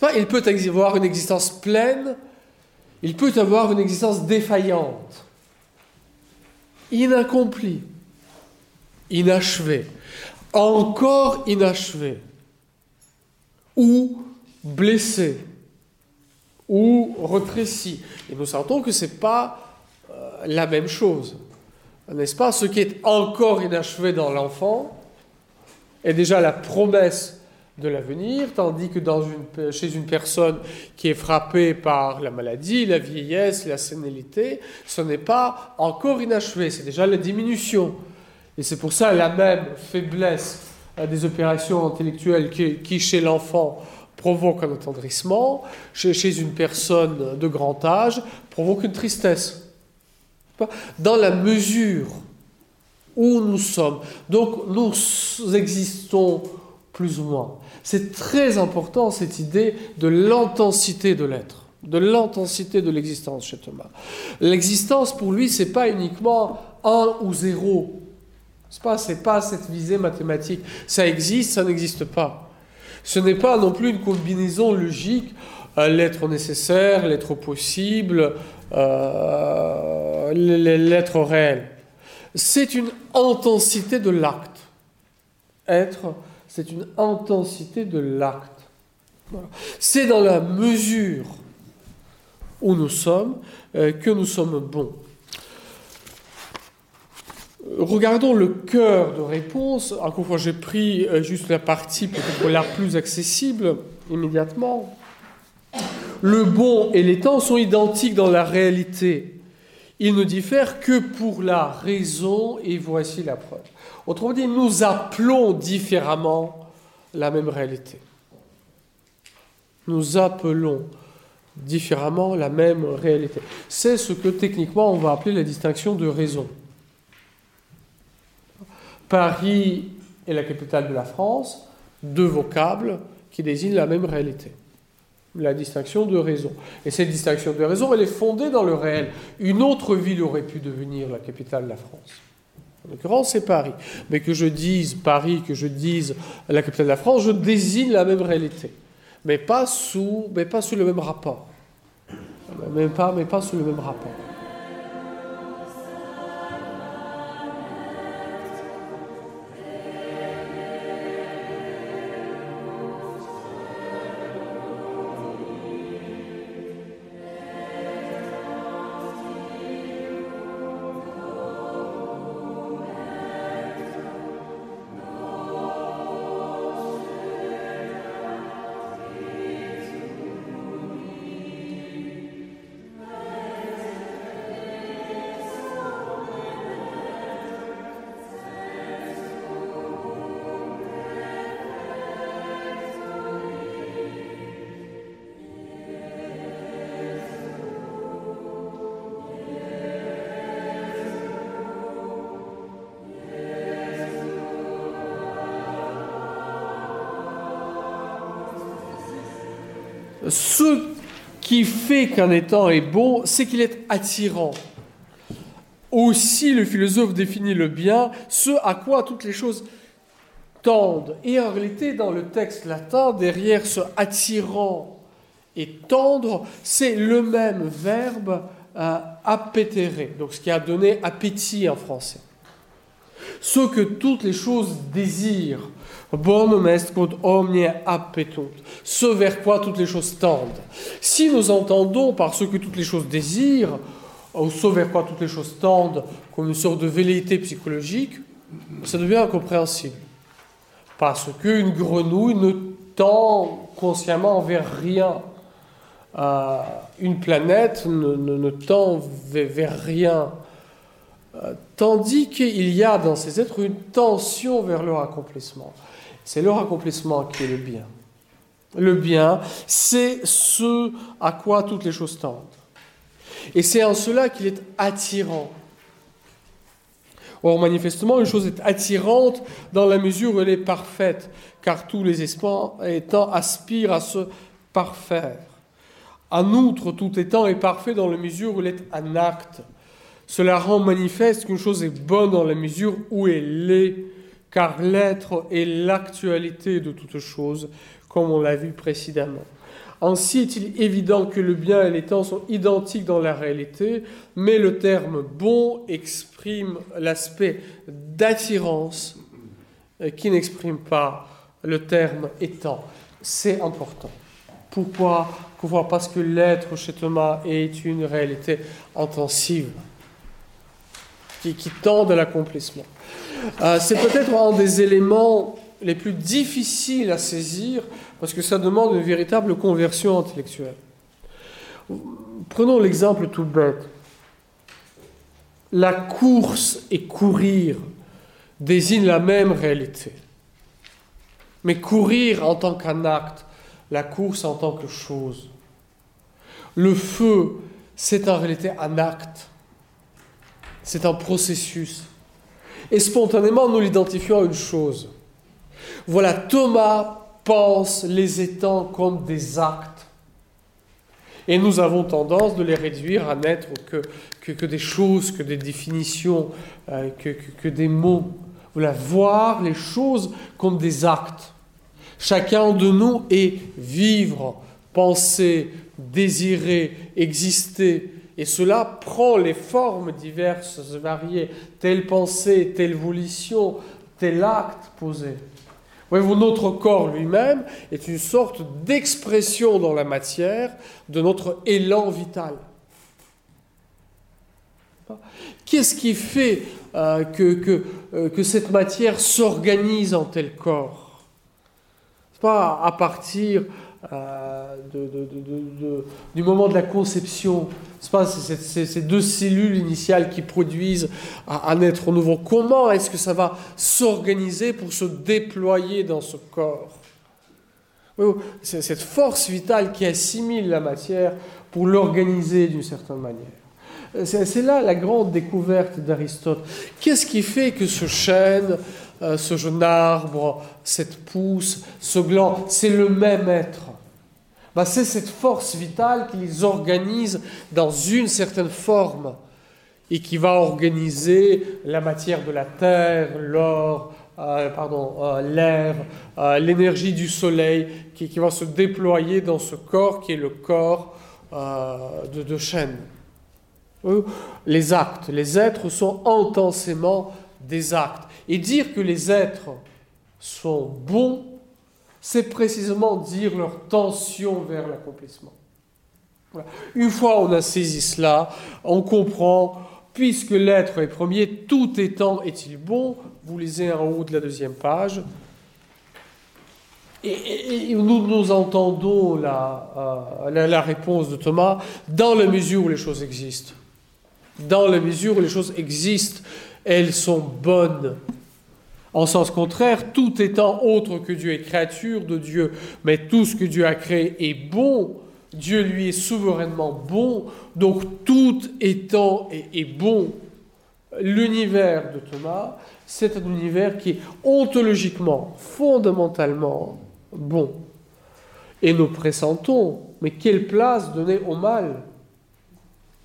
Pas, il peut avoir une existence pleine, il peut avoir une existence défaillante, inaccomplie, inachevée, encore inachevée, ou blessée ou retréci. Et nous sentons que ce n'est pas euh, la même chose. N'est-ce pas? Ce qui est encore inachevé dans l'enfant est déjà la promesse de l'avenir, tandis que dans une, chez une personne qui est frappée par la maladie, la vieillesse, la sénilité, ce n'est pas encore inachevé, c'est déjà la diminution. Et c'est pour ça la même faiblesse des opérations intellectuelles qui, chez l'enfant, provoquent un attendrissement, chez, une personne de grand âge, provoquent une tristesse. Dans la mesure où nous sommes, donc nous existons plus ou moins. C'est très important cette idée de l'intensité de l'être de l'intensité de l'existence chez Thomas. L'existence, pour lui, c'est pas uniquement un ou zéro. C'est pas, c'est pas cette visée mathématique. Ça existe, ça n'existe pas. Ce n'est pas non plus une combinaison logique, euh, l'être nécessaire, l'être possible, euh, l'être réel. C'est une intensité de l'acte. Être, c'est une intensité de l'acte. C'est dans la mesure où nous sommes, euh, que nous sommes bons. Regardons le cœur de réponse. Encore fois, j'ai pris euh, juste la partie peut-être la plus accessible immédiatement. Le bon et les temps sont identiques dans la réalité. Ils ne diffèrent que pour la raison, et voici la preuve. Autrement dit, nous appelons différemment la même réalité. Nous appelons différemment la même réalité. C'est ce que techniquement on va appeler la distinction de raison. Paris est la capitale de la France, deux vocables qui désignent la même réalité. La distinction de raison. Et cette distinction de raison, elle est fondée dans le réel. Une autre ville aurait pu devenir la capitale de la France. En l'occurrence, c'est Paris. Mais que je dise Paris, que je dise la capitale de la France, je désigne la même réalité mais pas sous, mais pas sous le même rapport. Même pas, mais pas sous le même rapport. Ce qui fait qu'un étang est bon, c'est qu'il est attirant. Aussi, le philosophe définit le bien, ce à quoi toutes les choses tendent. Et en réalité, dans le texte latin, derrière ce attirant et tendre, c'est le même verbe euh, donc ce qui a donné appétit en français. Ce que toutes les choses désirent, bonum est quod omnia appetunt, ce vers quoi toutes les choses tendent. Si nous entendons par ce que toutes les choses désirent, ou ce vers quoi toutes les choses tendent, comme une sorte de velléité psychologique, ça devient incompréhensible. Parce qu'une grenouille ne tend consciemment vers rien. Euh, une planète ne, tend vers rien. Euh, tandis qu'il y a dans ces êtres une tension vers leur accomplissement. C'est leur accomplissement qui est le bien. Le bien, c'est ce à quoi toutes les choses tendent. Et c'est en cela qu'il est attirant. Or, manifestement, une chose est attirante dans la mesure où elle est parfaite, car tous les espoirs étant aspirent à se parfaire. En outre, tout étant est parfait dans la mesure où elle est un acte. Cela rend manifeste qu'une chose est bonne dans la mesure où elle l'est car l'être est l'actualité de toute chose, comme on l'a vu précédemment. Ainsi est-il évident que le bien et les temps sont identiques dans la réalité, mais le terme bon exprime l'aspect d'attirance qui n'exprime pas le terme étant. C'est important. Pourquoi Parce que l'être chez Thomas est une réalité intensive qui, qui tend à l'accomplissement. Euh, c'est peut-être un des éléments les plus difficiles à saisir parce que ça demande une véritable conversion intellectuelle. Prenons l'exemple tout bête. La course et courir désignent la même réalité. Mais courir en tant qu'un acte, la course en tant que chose. Le feu, c'est en réalité un acte. C'est un processus. Et spontanément, nous l'identifions à une chose. Voilà, Thomas pense les étangs comme des actes. Et nous avons tendance de les réduire à n'être que, que, des choses, que des définitions, euh, que, que, des mots. Voilà, voir les choses comme des actes. Chacun de nous est vivre, penser, désirer, exister. Et cela prend les formes diverses variées, telle pensée, telle volition, tel acte posé. Voyez-vous, notre corps lui-même est une sorte d'expression dans la matière de notre élan vital. Qu'est-ce qui fait euh, que, que, euh, que, cette matière s'organise en tel corps? Pas à partir euh, du moment de la conception. Pas ces deux cellules initiales qui produisent un être nouveau. Comment est-ce que ça va s'organiser pour se déployer dans ce corps? C'est cette force vitale qui assimile la matière pour l'organiser d'une certaine manière. C'est là la grande découverte d'Aristote. Qu'est-ce qui fait que ce chêne, euh, ce jeune arbre, cette pousse, ce gland, c'est le même être? Bah, c'est cette force vitale qui les organise dans une certaine forme et qui va organiser la matière de la terre, euh, euh, l'air, euh, l'énergie du soleil, qui, va se déployer dans ce corps qui est le corps de, de chaîne. Les actes, les êtres sont intensément des actes. Et dire que les êtres sont bons c'est précisément dire leur tension vers l'accomplissement. Une fois on a saisi cela, on comprend, puisque l'être est premier, tout étant est-il bon, vous lisez en haut de la deuxième page, et, nous, entendons la, euh, la réponse de Thomas dans la mesure où les choses existent. Dans la mesure où les choses existent, elles sont bonnes. En sens contraire, tout étant autre que Dieu est créature de Dieu, mais tout ce que Dieu a créé est bon, Dieu lui est souverainement bon, donc tout étant est, bon. L'univers de Thomas, c'est un univers qui est ontologiquement, fondamentalement bon. Et nous pressentons, mais quelle place donner au mal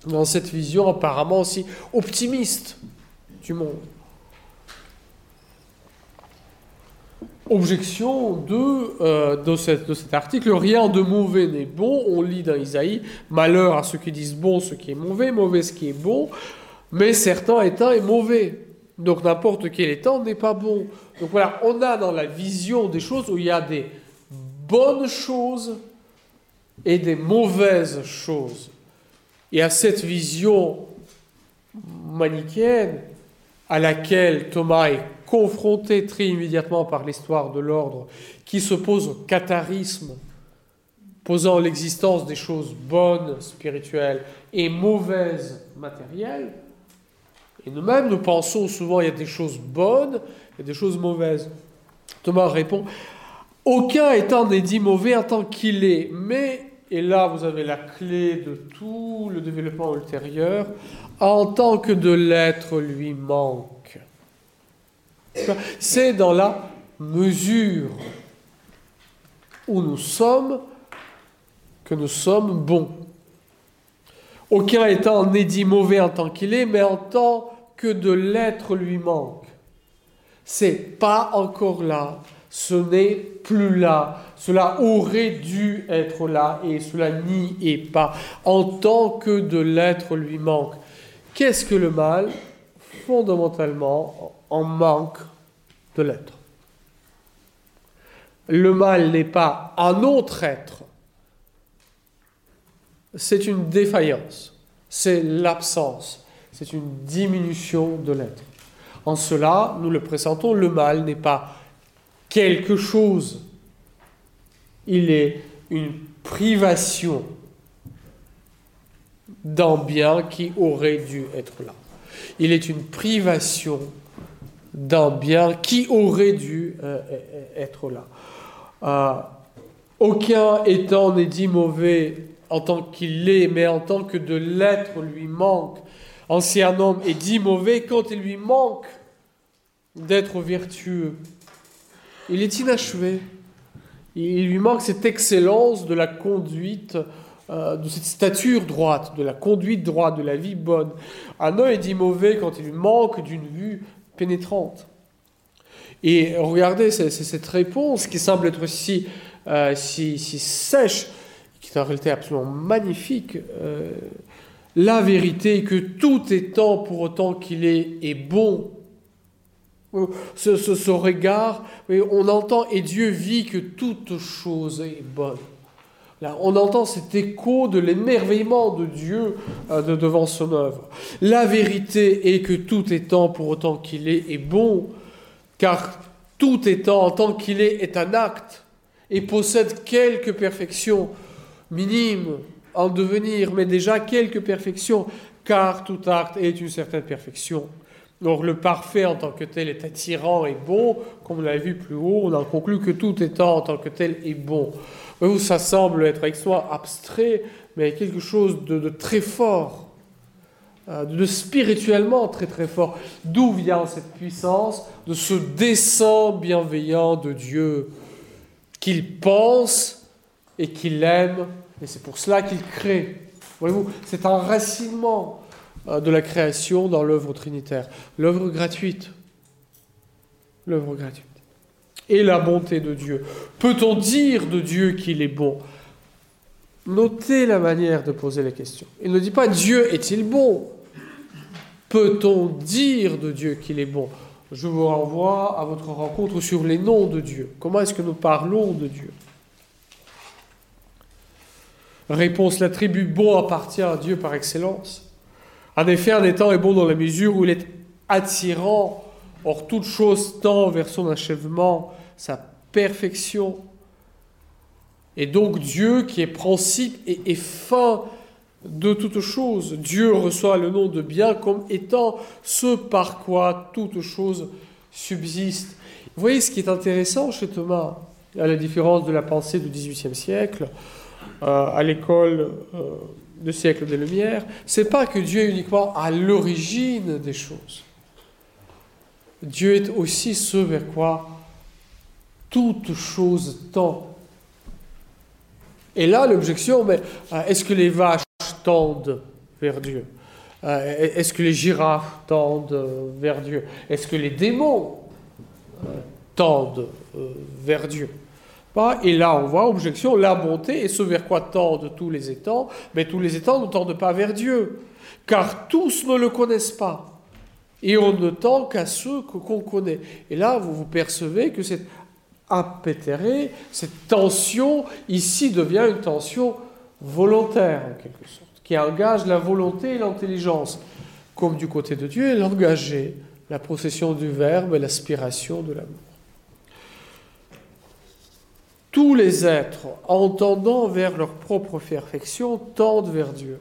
dans cette vision apparemment aussi optimiste du monde? Objection de, euh, de, cet article, rien de mauvais n'est bon. On lit dans Isaïe, malheur à ceux qui disent bon ce qui est mauvais, mauvais ce qui est bon, mais certain étant est mauvais. Donc n'importe quel étant n'est pas bon. Donc voilà, on a dans la vision des choses où il y a des bonnes choses et des mauvaises choses. Et à cette vision manichéenne à laquelle Thomas est confronté très immédiatement par l'histoire de l'ordre, qui se pose au catharisme, posant l'existence des choses bonnes, spirituelles, et mauvaises, matérielles. Et nous-mêmes, nous pensons souvent il y a des choses bonnes et des choses mauvaises. Thomas répond, aucun étant n'est dit mauvais en tant qu'il est, mais, et là vous avez la clé de tout le développement ultérieur, en tant que de l'être lui manque. C'est dans la mesure où nous sommes que nous sommes bons. Aucun étant n'est dit mauvais en tant qu'il est, mais en tant que de l'être lui manque. C'est pas encore là, ce n'est plus là. Cela aurait dû être là et cela n'y est pas. En tant que de l'être lui manque. Qu'est-ce que le mal? Fondamentalement, en manque de l'être. Le mal n'est pas un autre être, c'est une défaillance, c'est l'absence, c'est une diminution de l'être. En cela, nous le présentons, le mal n'est pas quelque chose, il est une privation d'un bien qui aurait dû être là. Il est une privation d'un bien qui aurait dû euh, être là. Euh, aucun étant n'est dit mauvais en tant qu'il l'est, mais en tant que de l'être lui manque. Ancien homme est dit mauvais quand il lui manque d'être vertueux. Il est inachevé. Il lui manque cette excellence de la conduite, euh, de cette stature droite, de la conduite droite, de la vie bonne. Un homme est dit mauvais quand il lui manque d'une vue pénétrante. Et regardez cette réponse qui semble être si, euh, si, sèche, qui est en réalité absolument magnifique. Euh, la vérité que tout étant pour autant qu'il est, est bon. Ce, ce, regard, on entend et Dieu vit que toute chose est bonne. On entend cet écho de l'émerveillement de Dieu euh, devant son œuvre. La vérité est que tout étant pour autant qu'il est, est bon, car tout étant en tant qu'il est est un acte et possède quelques perfections minimes en devenir, mais déjà quelques perfections, car tout acte est une certaine perfection. Donc le parfait en tant que tel est attirant et bon, comme on l'a vu plus haut, on a conclu que tout étant en tant que tel est bon. Ça semble être avec soi abstrait, mais quelque chose de très fort. Euh, de spirituellement très très fort. D'où vient cette puissance de ce dessein bienveillant de Dieu qu'il pense et qu'il aime, et c'est pour cela qu'il crée. Voyez-vous, c'est un racinement euh, de la création dans l'œuvre trinitaire, l'œuvre gratuite. L'œuvre gratuite. Et la bonté de Dieu. Peut-on dire de Dieu qu'il est bon? Notez la manière de poser la question. Il ne dit pas Dieu est-il bon? Peut-on dire de Dieu qu'il est bon? Je vous renvoie à votre rencontre sur les noms de Dieu. Comment est-ce que nous parlons de Dieu? Réponse, l'attribut bon appartient à Dieu par excellence. En effet, un étant est bon dans la mesure où il est attirant. Or, toute chose tend vers son achèvement, sa perfection. Et donc Dieu, qui est principe et, fin de toute chose, Dieu reçoit le nom de bien comme étant ce par quoi toute chose subsiste. Vous voyez ce qui est intéressant chez Thomas, à la différence de la pensée du XVIIIe siècle, euh, à l'école euh, du siècle des Lumières, c'est pas que Dieu est uniquement à l'origine des choses. Dieu est aussi ce vers quoi toute chose tend. Et là, l'objection, mais euh, est-ce que les vaches tendent vers Dieu? Euh, Est-ce que les girafes tendent vers Dieu? Est-ce que les démons euh, tendent vers Dieu? Et là, on voit, objection, la bonté, et ce vers quoi tendent tous les étangs, mais tous les étangs ne tendent pas vers Dieu, car tous ne le connaissent pas. Et on ne tend qu'à ceux qu'on connaît. Et là, vous, vous percevez que cette impétéré, cette tension, ici devient une tension volontaire, en quelque sorte, qui engage la volonté et l'intelligence. Comme du côté de Dieu, elle engageait la procession du Verbe et l'aspiration de l'amour. Tous les êtres, en tendant vers leur propre perfection, tendent vers Dieu.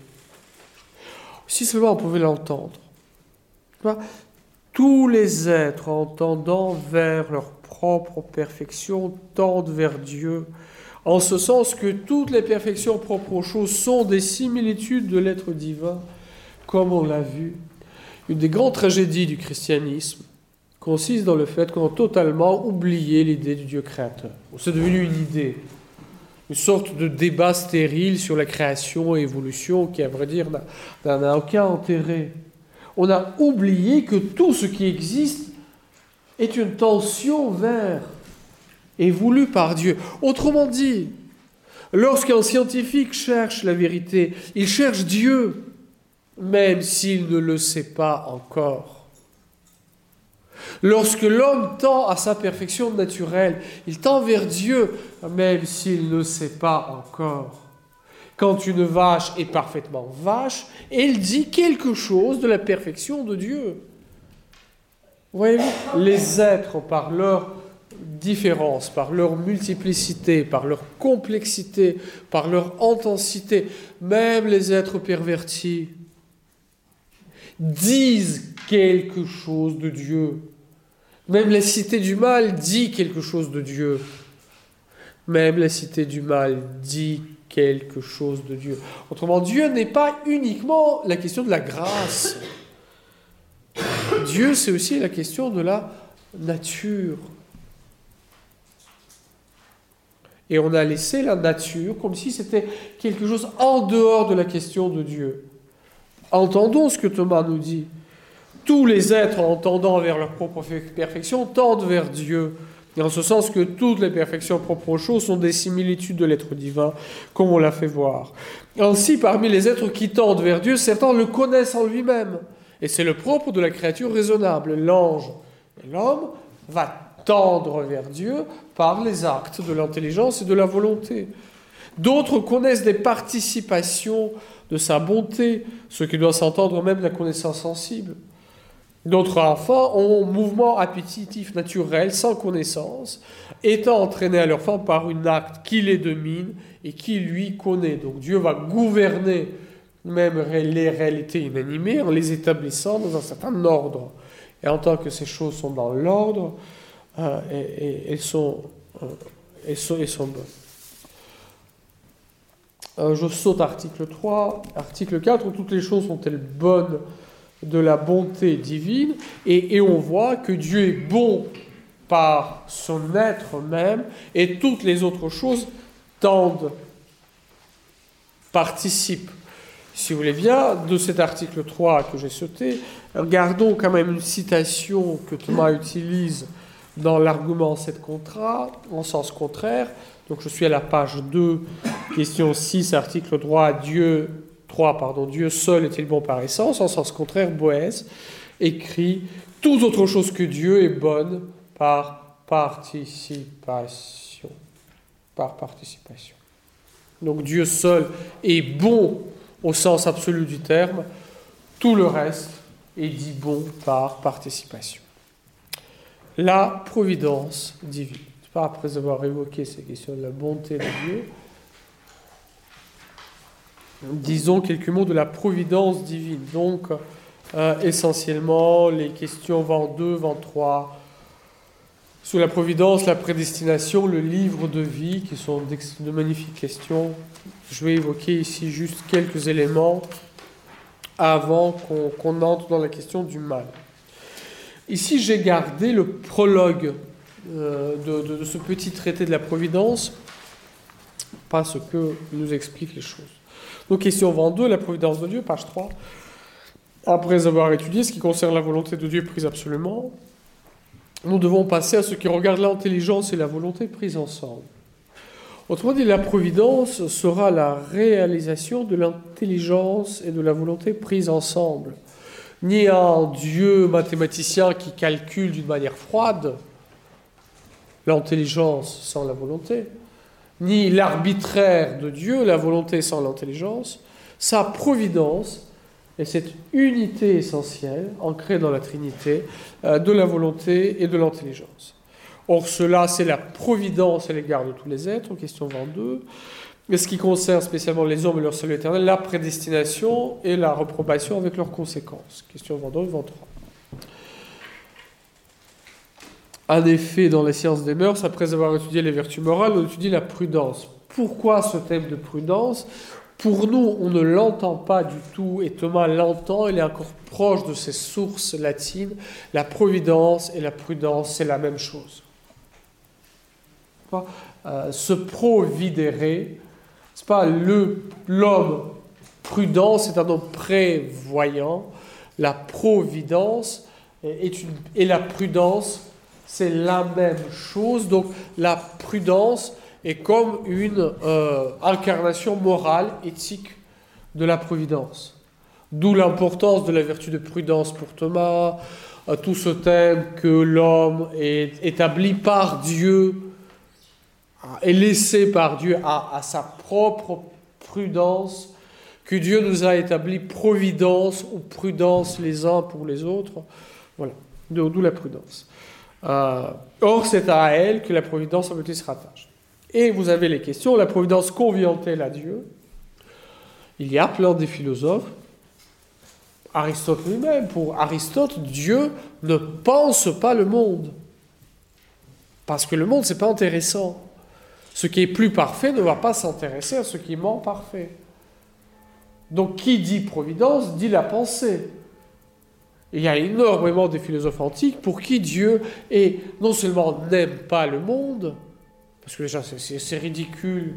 Si seulement on pouvait l'entendre. Tous les êtres, en tendant vers leur propre perfection, tendent vers Dieu, en ce sens que toutes les perfections propres aux choses sont des similitudes de l'être divin, comme on l'a vu. Une des grandes tragédies du christianisme consiste dans le fait qu'on a totalement oublié l'idée du Dieu créateur. C'est devenu une idée, une sorte de débat stérile sur la création et l'évolution qui, à vrai dire, n'a aucun intérêt. On a oublié que tout ce qui existe est une tension vers et voulu par Dieu. Autrement dit, lorsqu'un scientifique cherche la vérité, il cherche Dieu, même s'il ne le sait pas encore. Lorsque l'homme tend à sa perfection naturelle, il tend vers Dieu, même s'il ne sait pas encore. Quand une vache est parfaitement vache, elle dit quelque chose de la perfection de Dieu. Voyez-vous, les êtres, par leur différence, par leur multiplicité, par leur complexité, par leur intensité, même les êtres pervertis, disent quelque chose de Dieu. Même la cité du mal dit quelque chose de Dieu. Même la cité du mal dit quelque chose de Dieu. Autrement, Dieu n'est pas uniquement la question de la grâce. Dieu, c'est aussi la question de la nature. Et on a laissé la nature comme si c'était quelque chose en dehors de la question de Dieu. Entendons ce que Thomas nous dit. Tous les êtres, en tendant vers leur propre perfection, tendent vers Dieu. Et en ce sens que toutes les perfections propres aux choses sont des similitudes de l'être divin, comme on l'a fait voir. Ainsi, parmi les êtres qui tendent vers Dieu, certains le connaissent en lui-même. Et c'est le propre de la créature raisonnable. L'ange et l'homme va tendre vers Dieu par les actes de l'intelligence et de la volonté. D'autres connaissent des participations de sa bonté, ce qui doit s'entendre même de la connaissance sensible. D'autres enfants ont un mouvement appétitif naturel, sans connaissance, étant entraînés à leur fin par un acte qui les domine et qui lui connaît. Donc Dieu va gouverner même les réalités inanimées en les établissant dans un certain ordre. Et en tant que ces choses sont dans l'ordre, euh, et, sont, euh, sont, bonnes. Euh, je saute article 3, article 4, toutes les choses sont-elles bonnes de la bonté divine, et, et, on voit que Dieu est bon par son être même, et toutes les autres choses tendent, participent si vous voulez bien, de cet article 3 que j'ai sauté, regardons quand même une citation que Thomas utilise dans l'argument 7 contrat, en sens contraire. Donc je suis à la page 2, question 6, article 3, Dieu, 3, pardon, Dieu seul est-il bon par essence En sens contraire, Boès écrit Toute autre chose que Dieu est bonne par participation. Par participation. Donc Dieu seul est bon au sens absolu du terme, tout le reste est dit bon par participation. La providence divine. Après avoir évoqué ces questions de la bonté de Dieu, disons quelques mots de la providence divine. Donc, euh, essentiellement, les questions 22, 23, sous la providence, la prédestination, le livre de vie, qui sont de magnifiques questions. Je vais évoquer ici juste quelques éléments avant qu'on entre dans la question du mal. Ici, j'ai gardé le prologue euh, de, ce petit traité de la Providence, parce que nous explique les choses. Donc, question 22, la Providence de Dieu, page 3. Après avoir étudié ce qui concerne la volonté de Dieu prise absolument, nous devons passer à ce qui regarde l'intelligence et la volonté prises ensemble. Autrement dit, la providence sera la réalisation de l'intelligence et de la volonté prises ensemble. Ni un Dieu mathématicien qui calcule d'une manière froide l'intelligence sans la volonté, ni l'arbitraire de Dieu, la volonté sans l'intelligence. Sa providence et cette unité essentielle, ancrée dans la Trinité, euh, de la volonté et de l'intelligence. Or, cela, c'est la providence à l'égard de tous les êtres, question 22. Mais ce qui concerne spécialement les hommes et leur salut éternel, la prédestination et la reprobation avec leurs conséquences. Question 22 23. En effet, dans les sciences des mœurs, après avoir étudié les vertus morales, on étudie la prudence. Pourquoi ce thème de prudence? Pour nous, on ne l'entend pas du tout, et Thomas l'entend, il est encore proche de ses sources latines. La providence et la prudence, c'est la même chose. Euh, ce providere, c'est pas l'homme prudent, c'est un homme prévoyant. La providence est une, et la prudence, c'est la même chose. Donc la prudence, est comme une euh, incarnation morale, éthique de la providence. D'où l'importance de la vertu de prudence pour Thomas, tout ce thème que l'homme est établi par Dieu, est laissé par Dieu à, à, sa propre prudence, que Dieu nous a établi providence ou prudence les uns pour les autres. Voilà, d'où la prudence. Euh, or, c'est à elle que la providence en beauté se rattache. Et vous avez les questions, la providence convient-elle à Dieu? Il y a plein de philosophes. Aristote lui-même, pour Aristote, Dieu ne pense pas le monde. Parce que le monde, c'est pas intéressant. Ce qui est plus parfait ne va pas s'intéresser à ce qui est moins parfait. Donc qui dit providence dit la pensée. il y a énormément de philosophes antiques pour qui Dieu est, non seulement n'aime pas le monde, parce que déjà c'est ridicule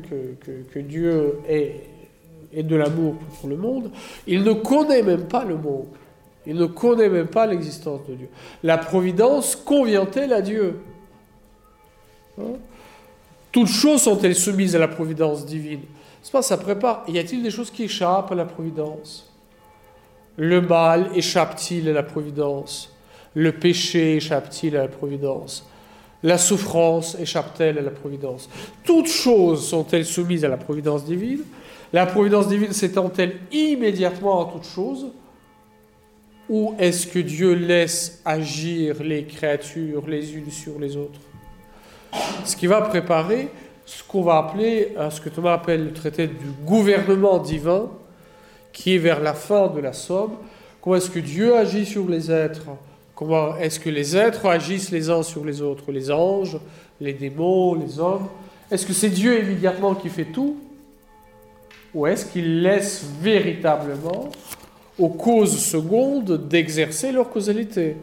que, Dieu ait, ait de l'amour pour le monde, il ne connaît même pas le monde. Il ne connaît même pas l'existence de Dieu. La providence convient-elle à Dieu? Hein? Toutes choses sont-elles soumises à la providence divine? C'est pas ça prépare. Y a-t-il des choses qui échappent à la providence? Le mal échappe-t-il à la providence? Le péché échappe-t-il à la providence? La souffrance échappe-t-elle à la providence? Toutes choses sont-elles soumises à la providence divine? La providence divine s'étend-elle immédiatement à toutes choses? Ou est-ce que Dieu laisse agir les créatures les unes sur les autres? Ce qui va préparer ce qu'on va appeler, euh, ce que Thomas appelle le traité du gouvernement divin, qui est vers la fin de la somme. Comment est-ce que Dieu agit sur les êtres? Comment est-ce que les êtres agissent les uns sur les autres? Les anges, les démons, les hommes? Est-ce que c'est Dieu immédiatement qui fait tout? Ou est-ce qu'il laisse véritablement aux causes secondes d'exercer leur causalité?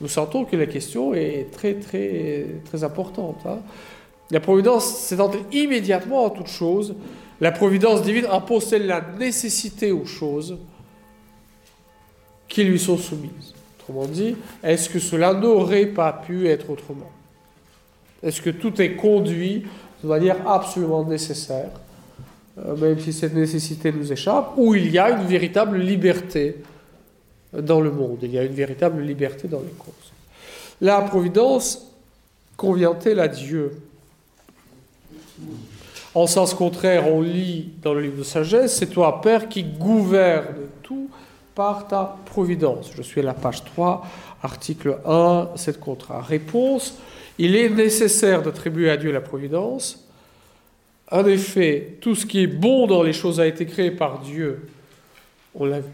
Nous sentons que la question est très très très importante. Hein. La providence s'étend immédiatement à toute chose. La providence divine impose-t-elle la nécessité aux choses qui lui sont soumises? Dit, est-ce que cela n'aurait pas pu être autrement? Est-ce que tout est conduit de manière absolument nécessaire euh, même si cette nécessité nous échappe, où il y a une véritable liberté dans le monde, il y a une véritable liberté dans les causes. La providence convient-elle à Dieu? En sens contraire, on lit dans le livre de sagesse, c'est toi, Père, qui gouverne tout par ta providence. Je suis à la page 3, article 1, cette contrat. Réponse, il est nécessaire d'attribuer à Dieu la providence en effet, tout ce qui est bon dans les choses a été créé par Dieu. On l'a vu.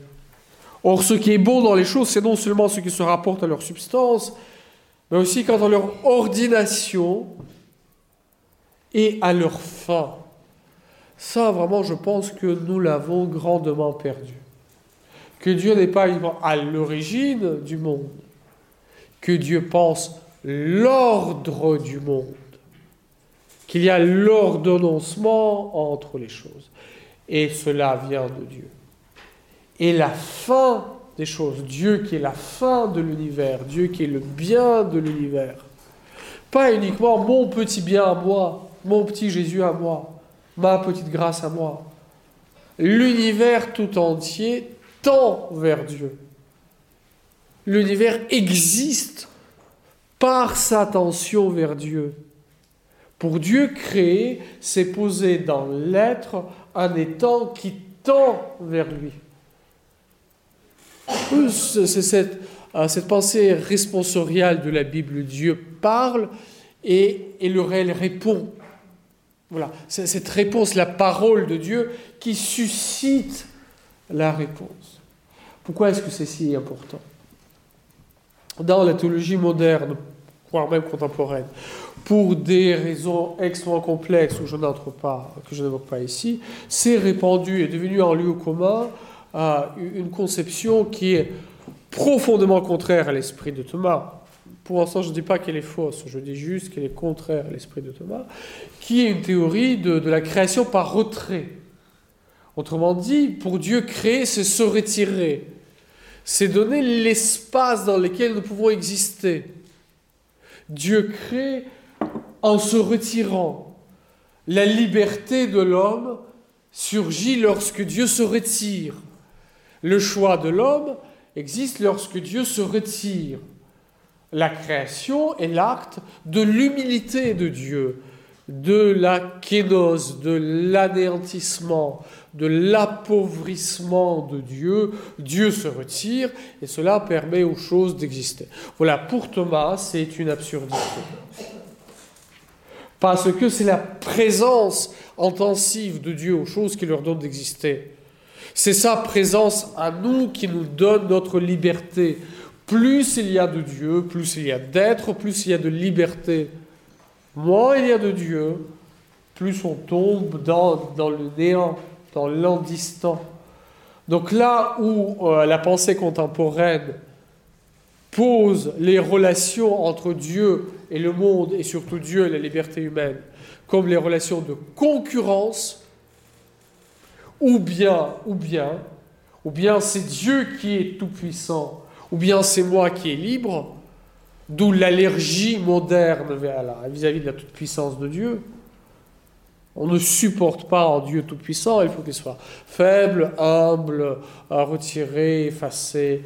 Or, ce qui est bon dans les choses, c'est non seulement ce qui se rapporte à leur substance, mais aussi quant à leur ordination et à leur fin. Ça, vraiment, je pense que nous l'avons grandement perdu. Que Dieu n'est pas à l'origine du monde, que Dieu pense l'ordre du monde qu'il y a l'ordonnancement entre les choses. Et cela vient de Dieu. Et la fin des choses, Dieu qui est la fin de l'univers, Dieu qui est le bien de l'univers. Pas uniquement mon petit bien à moi, mon petit Jésus à moi, ma petite grâce à moi. L'univers tout entier tend vers Dieu. L'univers existe par sa tension vers Dieu. Pour Dieu créer, c'est poser dans l'être un étang qui tend vers lui. C'est cette, euh, cette, pensée responsoriale de la Bible. Dieu parle et, et le réel répond. Voilà, cette réponse, la parole de Dieu, qui suscite la réponse. Pourquoi est-ce que c'est si important? Dans la théologie moderne, voire même contemporaine, pour des raisons extrêmement complexes où je n'entre pas, que je n'évoque pas ici, c'est répandu et devenu un lieu commun à une conception qui est profondément contraire à l'esprit de Thomas. Pour l'instant, je ne dis pas qu'elle est fausse, je dis juste qu'elle est contraire à l'esprit de Thomas, qui est une théorie de, de la création par retrait. Autrement dit, pour Dieu créer, c'est se retirer. C'est donner l'espace dans lequel nous pouvons exister. Dieu crée en se retirant. La liberté de l'homme surgit lorsque Dieu se retire. Le choix de l'homme existe lorsque Dieu se retire. La création est l'acte de l'humilité de Dieu, de la kénose, de l'anéantissement, de l'appauvrissement de Dieu. Dieu se retire et cela permet aux choses d'exister. Voilà, pour Thomas, c'est une absurdité. Parce que c'est la présence intensive de Dieu aux choses qui leur donnent d'exister. C'est sa présence à nous qui nous donne notre liberté. Plus il y a de Dieu, plus il y a d'être, plus il y a de liberté. Moins il y a de Dieu, plus on tombe dans, le néant, dans l'an distant. Donc là où euh, la pensée contemporaine pose les relations entre Dieu et le monde, et surtout Dieu et la liberté humaine, comme les relations de concurrence, ou bien, ou bien, ou bien c'est Dieu qui est tout-puissant, ou bien c'est moi qui est libre, d'où l'allergie moderne vis-à-vis de la toute-puissance de Dieu. On ne supporte pas un Dieu tout-puissant, il faut qu'il soit faible, humble, retiré, effacé,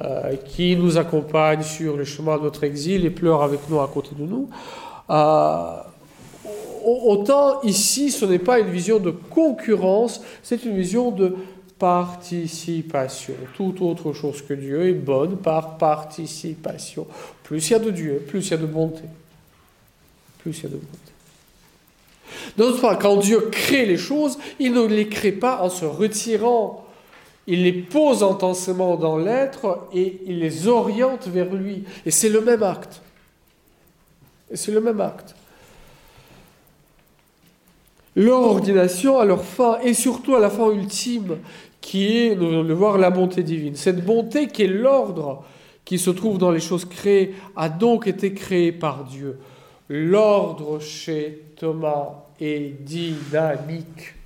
euh, qui nous accompagne sur le chemin de notre exil et pleure avec nous à côté de nous. Euh, autant ici, ce n'est pas une vision de concurrence, c'est une vision de participation. Toute autre chose que Dieu est bonne par participation. Plus il y a de Dieu, plus il y a de bonté. Plus il y a de bonté. D'autre part, quand Dieu crée les choses, il ne les crée pas en se retirant il les pose intensément dans l'être et il les oriente vers lui. Et c'est le même acte. Et c'est le même acte. Leur ordination à leur fin, et surtout à la fin ultime, qui est, de voir, la bonté divine. Cette bonté qui est l'ordre qui se trouve dans les choses créées, a donc été créé par Dieu. L'ordre chez Thomas est dynamique.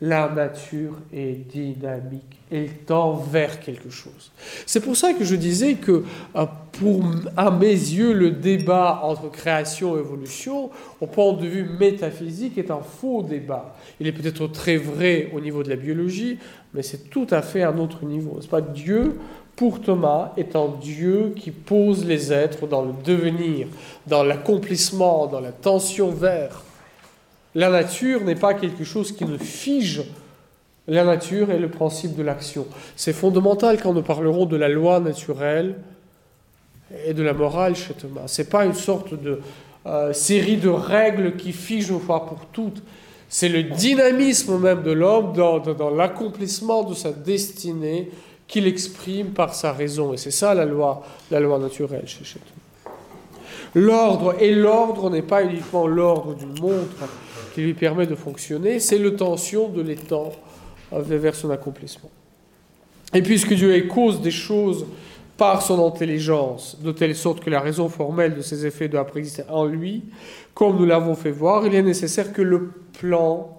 La nature est dynamique elle tend vers quelque chose. C'est pour ça que je disais que, euh, pour, à mes yeux, le débat entre création et évolution, au point de vue métaphysique, est un faux débat. Il est peut-être très vrai au niveau de la biologie, mais c'est tout à fait un autre niveau. C'est pas? Dieu, pour Thomas, est un Dieu qui pose les êtres dans le devenir, dans l'accomplissement, dans la tension vers. La nature n'est pas quelque chose qui ne fige la nature et le principe de l'action. C'est fondamental quand nous parlerons de la loi naturelle et de la morale chez Thomas. Ce n'est pas une sorte de euh, série de règles qui figent une fois pour toutes. C'est le dynamisme même de l'homme dans, l'accomplissement de sa destinée qu'il exprime par sa raison. Et c'est ça la loi, la loi naturelle chez, chez Thomas. L'ordre, et l'ordre n'est pas uniquement l'ordre d'une montre qui lui permet de fonctionner, c'est le tension de l'étang vers son accomplissement. Et puisque Dieu est cause des choses par son intelligence, de telle sorte que la raison formelle de ses effets doit préexister en lui, comme nous l'avons fait voir, il est nécessaire que le plan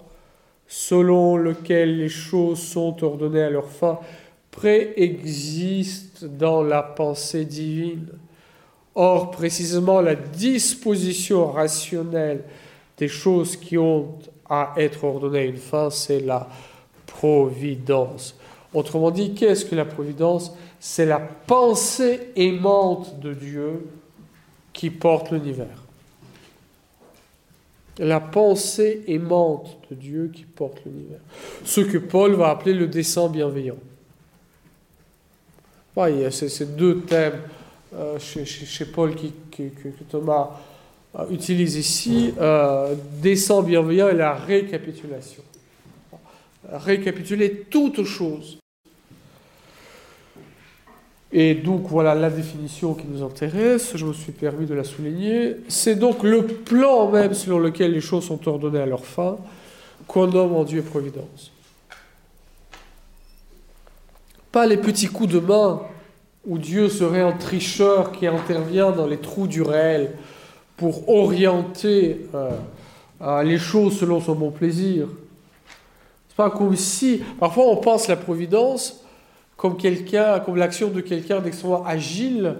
selon lequel les choses sont ordonnées à leur fin préexiste dans la pensée divine. Or, précisément, la disposition rationnelle des choses qui ont à être ordonnées une fin, c'est la providence. Autrement dit, qu'est-ce que la providence? C'est la pensée aimante de Dieu qui porte l'univers. La pensée aimante de Dieu qui porte l'univers. Ce que Paul va appeler le dessein bienveillant. il y a ces, deux thèmes euh, chez, Paul qui, que, Thomas utilise ici, euh, dessein bienveillant et la récapitulation récapituler toutes choses. Et donc voilà la définition qui nous intéresse, je me suis permis de la souligner. C'est donc le plan même selon lequel les choses sont ordonnées à leur fin, qu'on nomme en Dieu providence. Pas les petits coups de main où Dieu serait un tricheur qui intervient dans les trous du réel pour orienter euh, les choses selon son bon plaisir pas comme si, parfois on pense la providence comme l'action de quelqu'un d'extrêmement agile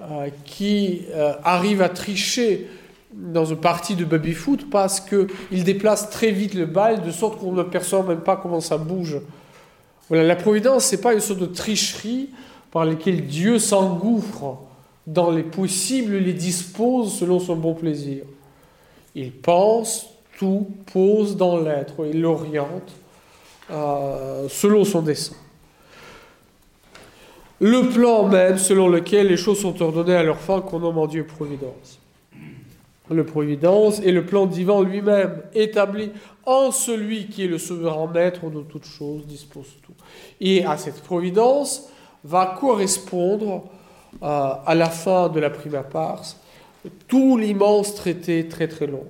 euh, qui euh, arrive à tricher dans une partie de baby-foot parce qu'il déplace très vite le bal de sorte qu'on ne perçoit même pas comment ça bouge. Voilà, la providence, c'est pas une sorte de tricherie par laquelle Dieu s'engouffre dans les possibles, les dispose selon son bon plaisir. Il pense, tout pose dans l'être, il l'oriente euh, selon son dessein. Le plan même selon lequel les choses sont ordonnées à leur fin qu'on nomme en Dieu providence. Le providence est le plan divin lui-même, établi en celui qui est le souverain maître de toutes choses, dispose tout. Et à cette providence va correspondre euh, à la fin de la prima pars tout l'immense traité très très long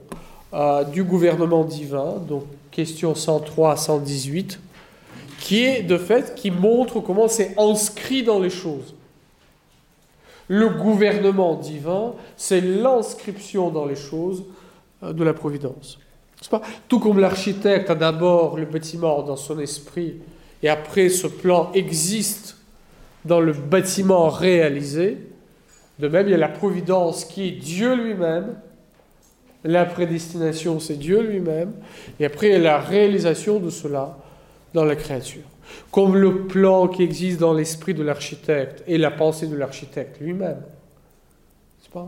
euh, du gouvernement divin, donc question 103 à 118, qui est de fait qui montre comment c'est inscrit dans les choses. Le gouvernement divin, c'est l'inscription dans les choses euh, de la providence. Tout comme l'architecte a d'abord le bâtiment dans son esprit et après ce plan existe dans le bâtiment réalisé, de même il y a la providence qui est Dieu lui-même, la prédestination c'est Dieu lui-même, et après il y a la réalisation de cela dans la créature. Comme le plan qui existe dans l'esprit de l'architecte et la pensée de l'architecte lui-même.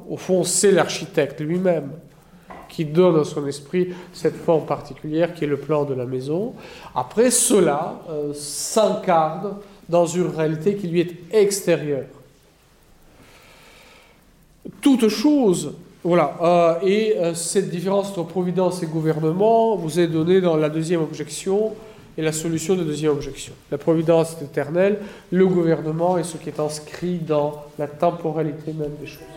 Au fond, c'est l'architecte lui-même qui donne à son esprit cette forme particulière qui est le plan de la maison. Après, cela euh, s'incarne dans une réalité qui lui est extérieure. Toute chose, voilà, euh, et euh, cette différence entre providence et gouvernement vous est donnée dans la deuxième objection et la solution de la deuxième objection. La providence est éternelle, le gouvernement est ce qui est inscrit dans la temporalité même des choses.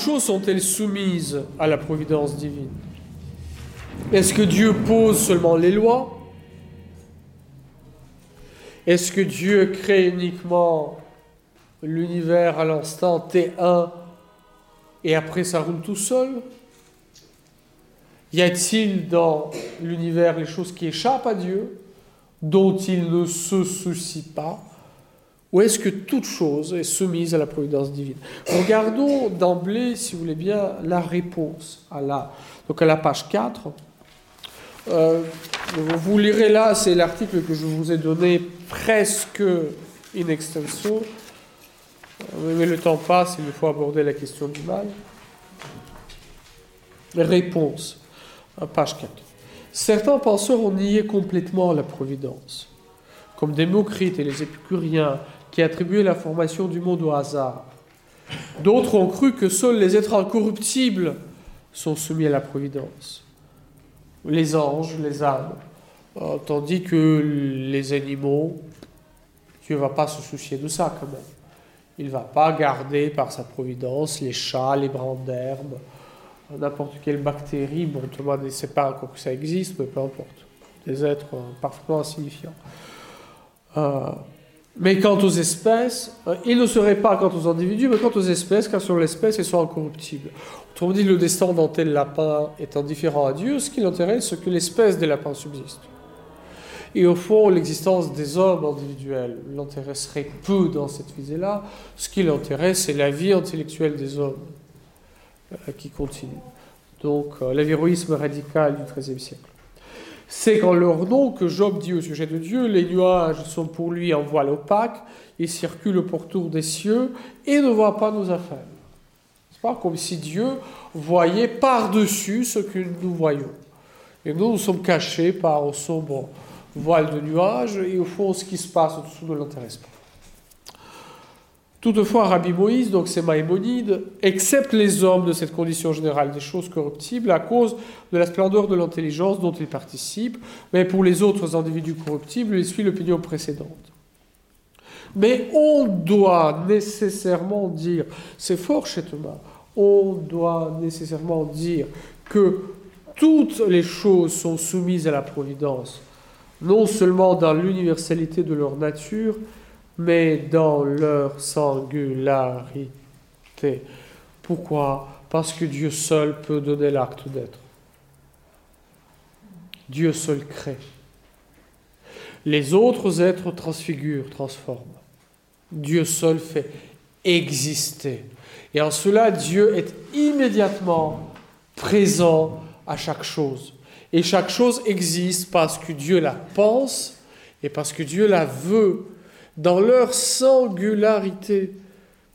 Choses sont-elles soumises à la providence divine? Est-ce que Dieu pose seulement les lois? Est-ce que Dieu crée uniquement l'univers à l'instant T1 et après ça roule tout seul? Y a-t-il dans l'univers les choses qui échappent à Dieu, dont il ne se soucie pas? Ou est-ce que toute chose est soumise à la providence divine? Regardons d'emblée, si vous voulez bien, la réponse à la, donc à la page 4. Euh, vous lirez là, c'est l'article que je vous ai donné presque in extenso. Euh, mais le temps passe, il faut aborder la question du mal. Réponse, page 4. Certains penseurs ont nié complètement la providence, comme Démocrite et les épicuriens qui attribuait la formation du monde au hasard. D'autres ont cru que seuls les êtres incorruptibles sont soumis à la providence. Les anges, les âmes. Euh, tandis que les animaux, Dieu ne va pas se soucier de ça quand même. Il ne va pas garder par sa providence les chats, les brins d'herbe, n'importe quelle bactérie. Bon, monde ne sait pas encore que ça existe, mais peu importe. Des êtres euh, parfaitement insignifiants. Euh, mais quant aux espèces, euh, il ne serait pas quant aux individus, mais quant aux espèces, car sur l'espèce, ils sont incorruptibles. Autrement dit, le destin d'un tel lapin est indifférent à Dieu, ce qui l'intéresse, c'est que l'espèce des lapins subsiste. Et au fond, l'existence des hommes individuels l'intéresserait peu dans cette visée-là. Ce qui l'intéresse, c'est la vie intellectuelle des hommes euh, qui continue. Donc, euh, l'avéroïsme radical du XIIIe siècle. C'est qu'en leur nom que Job dit au sujet de Dieu, les nuages sont pour lui un voile opaque, il circule pourtour des cieux et ne voit pas nos affaires. C'est pas comme si Dieu voyait par-dessus ce que nous voyons. Et nous, nous sommes cachés par un sombre voile de nuages et au fond, ce qui se passe en dessous ne l'intéresse pas. Toutefois, Rabbi Moïse, donc c'est Maïmonide, accepte les hommes de cette condition générale des choses corruptibles à cause de la splendeur de l'intelligence dont ils participent, mais pour les autres individus corruptibles, il suit l'opinion précédente. Mais on doit nécessairement dire, c'est fort chez Thomas, on doit nécessairement dire que toutes les choses sont soumises à la providence, non seulement dans l'universalité de leur nature, mais dans leur singularité. Pourquoi? Parce que Dieu seul peut donner l'acte d'être. Dieu seul crée. Les autres êtres transfigurent, transforment. Dieu seul fait exister. Et en cela, Dieu est immédiatement présent à chaque chose. Et chaque chose existe parce que Dieu la pense et parce que Dieu la veut dans leur singularité.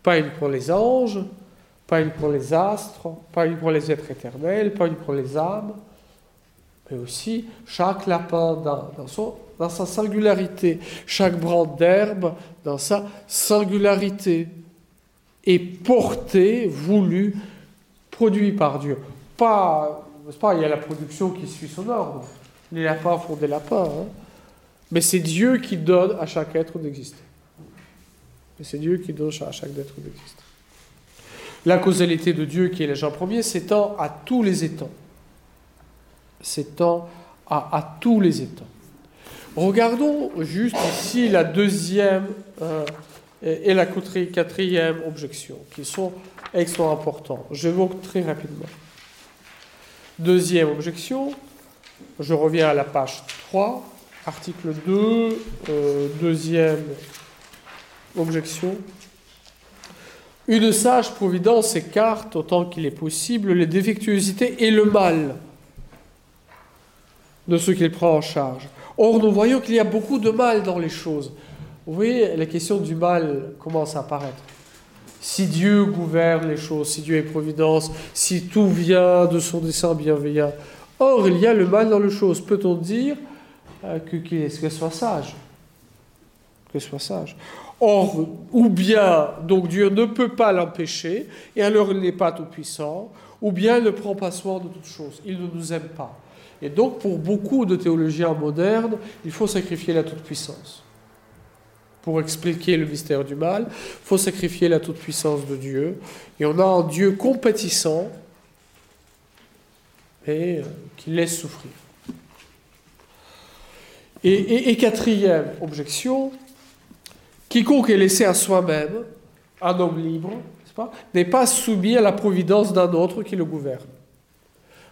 Pas une pour les anges, pas une pour les astres, pas une pour les êtres éternels, pas une pour les âmes, mais aussi chaque lapin dans, sa singularité, chaque branche d'herbe dans sa singularité, est porté, voulu, produit par Dieu. Pas, pas, il y a la production qui suit son ordre. Les lapins font des lapins, hein. Mais c'est Dieu qui donne à chaque être d'exister. c'est Dieu qui donne à chaque être d'exister. La causalité de Dieu, qui est l'agent premier, s'étend à tous les étangs. S'étend à, à, tous les étangs. Regardons juste ici la deuxième euh, et la quatrième objection, qui sont extrêmement importants. Je vais très rapidement. Deuxième objection, je reviens à la page 3, article 2, euh, deuxième objection. Une sage providence écarte autant qu'il est possible les défectuosités et le mal de ceux qu'il prend en charge. Or, nous voyons qu'il y a beaucoup de mal dans les choses. Vous voyez, la question du mal commence à apparaître. Si Dieu gouverne les choses, si Dieu est providence, si tout vient de son dessein bienveillant. Or, il y a le mal dans les choses. Peut-on dire euh, que qu'il soit sage Que soit sage. Or, ou bien, donc Dieu ne peut pas l'empêcher, et alors il n'est pas tout-puissant, ou bien il ne prend pas soin de toutes choses. Il ne nous aime pas. Et donc, pour beaucoup de théologiens modernes, il faut sacrifier la toute-puissance. Pour expliquer le mystère du mal, il faut sacrifier la toute-puissance de Dieu. Et on a un Dieu compétissant et euh, qui laisse souffrir. Et quatrième objection, Quiconque est laissé à soi-même, un homme libre, n'est pas soumis à la providence d'un autre qui le gouverne.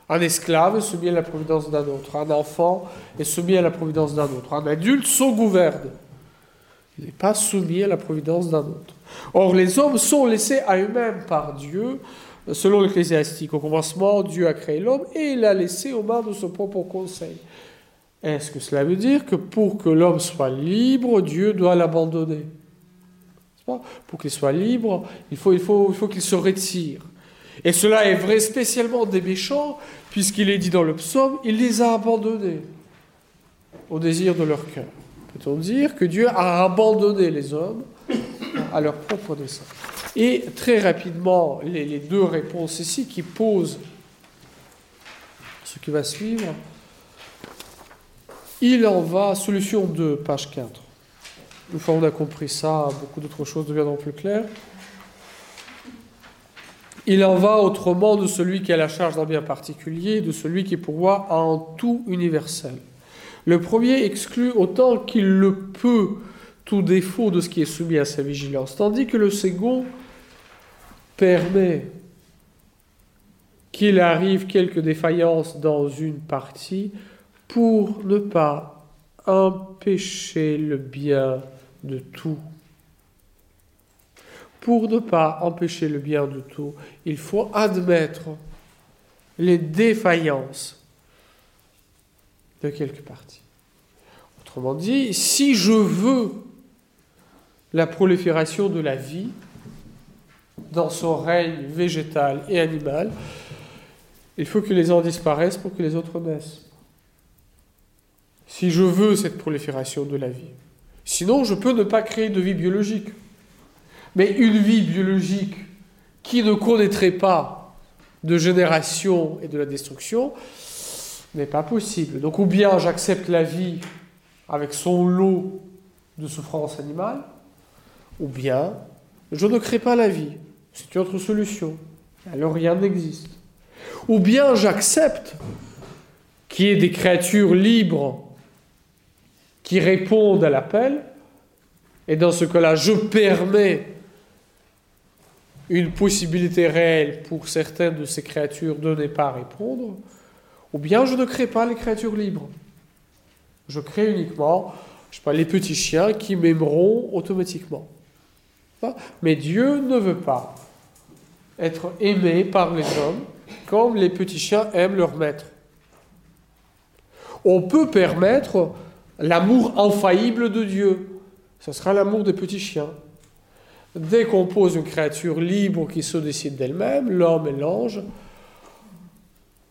Un esclave est soumis à la providence d'un autre. Un enfant est soumis à la providence d'un autre. Un adulte se gouverne. Il n'est pas soumis à la providence d'un autre. Or, les hommes sont laissés à eux-mêmes par Dieu, selon l'Ecclésiastique. Au commencement, Dieu a créé l'homme et il l'a laissé aux mains de son propre conseil. Est-ce que cela veut dire que pour que l'homme soit libre, Dieu doit l'abandonner? Pour qu'il soit libre, il faut, il faut, il faut qu'il se retire. Et cela est vrai spécialement des méchants, puisqu'il est dit dans le psaume, il les a abandonnés au désir de leur cœur. Peut-on dire que Dieu a abandonné les hommes à leur propre dessein? Et très rapidement, les deux réponses ici qui posent ce qui va suivre il en va, solution 2, page 4. Une fois on a compris ça, beaucoup d'autres choses deviendront plus claires. Il en va autrement de celui qui a la charge d'un bien particulier, de celui qui pourvoit à un tout universel. Le premier exclut autant qu'il le peut tout défaut de ce qui est soumis à sa vigilance, tandis que le second permet qu'il arrive quelques défaillances dans une partie, pour ne pas empêcher le bien de tout. Pour ne pas empêcher le bien de tout, il faut admettre les défaillances de quelques parties. Autrement dit, si je veux la prolifération de la vie dans son règne végétal et animal, il faut que les uns disparaissent pour que les autres naissent si je veux cette prolifération de la vie. Sinon, je peux ne pas créer de vie biologique. Mais une vie biologique qui ne connaîtrait pas de génération et de la destruction n'est pas possible. Donc ou bien j'accepte la vie avec son lot de souffrance animale, ou bien je ne crée pas la vie. C'est une autre solution. Alors rien n'existe. Ou bien j'accepte qu'il y ait des créatures libres qui répondent à l'appel, et dans ce cas-là, je permets une possibilité réelle pour certaines de ces créatures de ne pas répondre, Ou bien je ne crée pas les créatures libres. Je crée uniquement, je sais pas, les petits chiens qui m'aimeront automatiquement. Mais Dieu ne veut pas être aimé par les hommes comme les petits chiens aiment leur maître. On peut permettre l'amour infaillible de Dieu. Ce sera l'amour des petits chiens. Dès qu'on pose une créature libre qui se décide d'elle-même, l'homme et l'ange,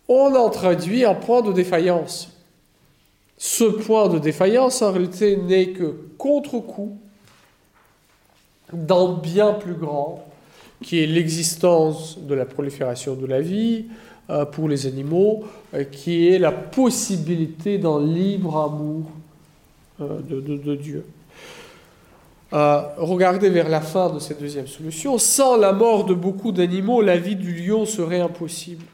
on introduit un point de défaillance. Ce point de défaillance, en réalité, n'est que contre-coup d'un bien plus grand, qui est l'existence de la prolifération de la vie euh, pour les animaux, euh, qui est la possibilité d'un libre amour euh, de, Dieu. regardez vers la fin de cette deuxième solution. Sans la mort de beaucoup d'animaux, la vie du lion serait impossible.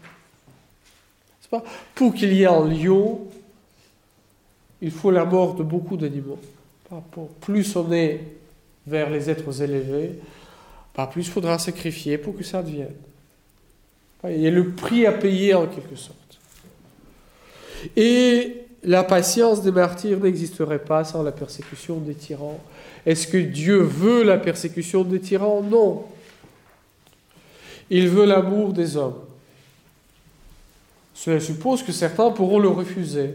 Pas Pour qu'il y ait un lion, il faut la mort de beaucoup d'animaux. Plus on est vers les êtres élevés, plus il faudra sacrifier pour que ça advienne. Il y a le prix à payer en quelque sorte. Et la patience des martyrs n'existerait pas sans la persécution des tyrans. Est-ce que Dieu veut la persécution des tyrans? Non. Il veut l'amour des hommes. Cela suppose que certains pourront le refuser,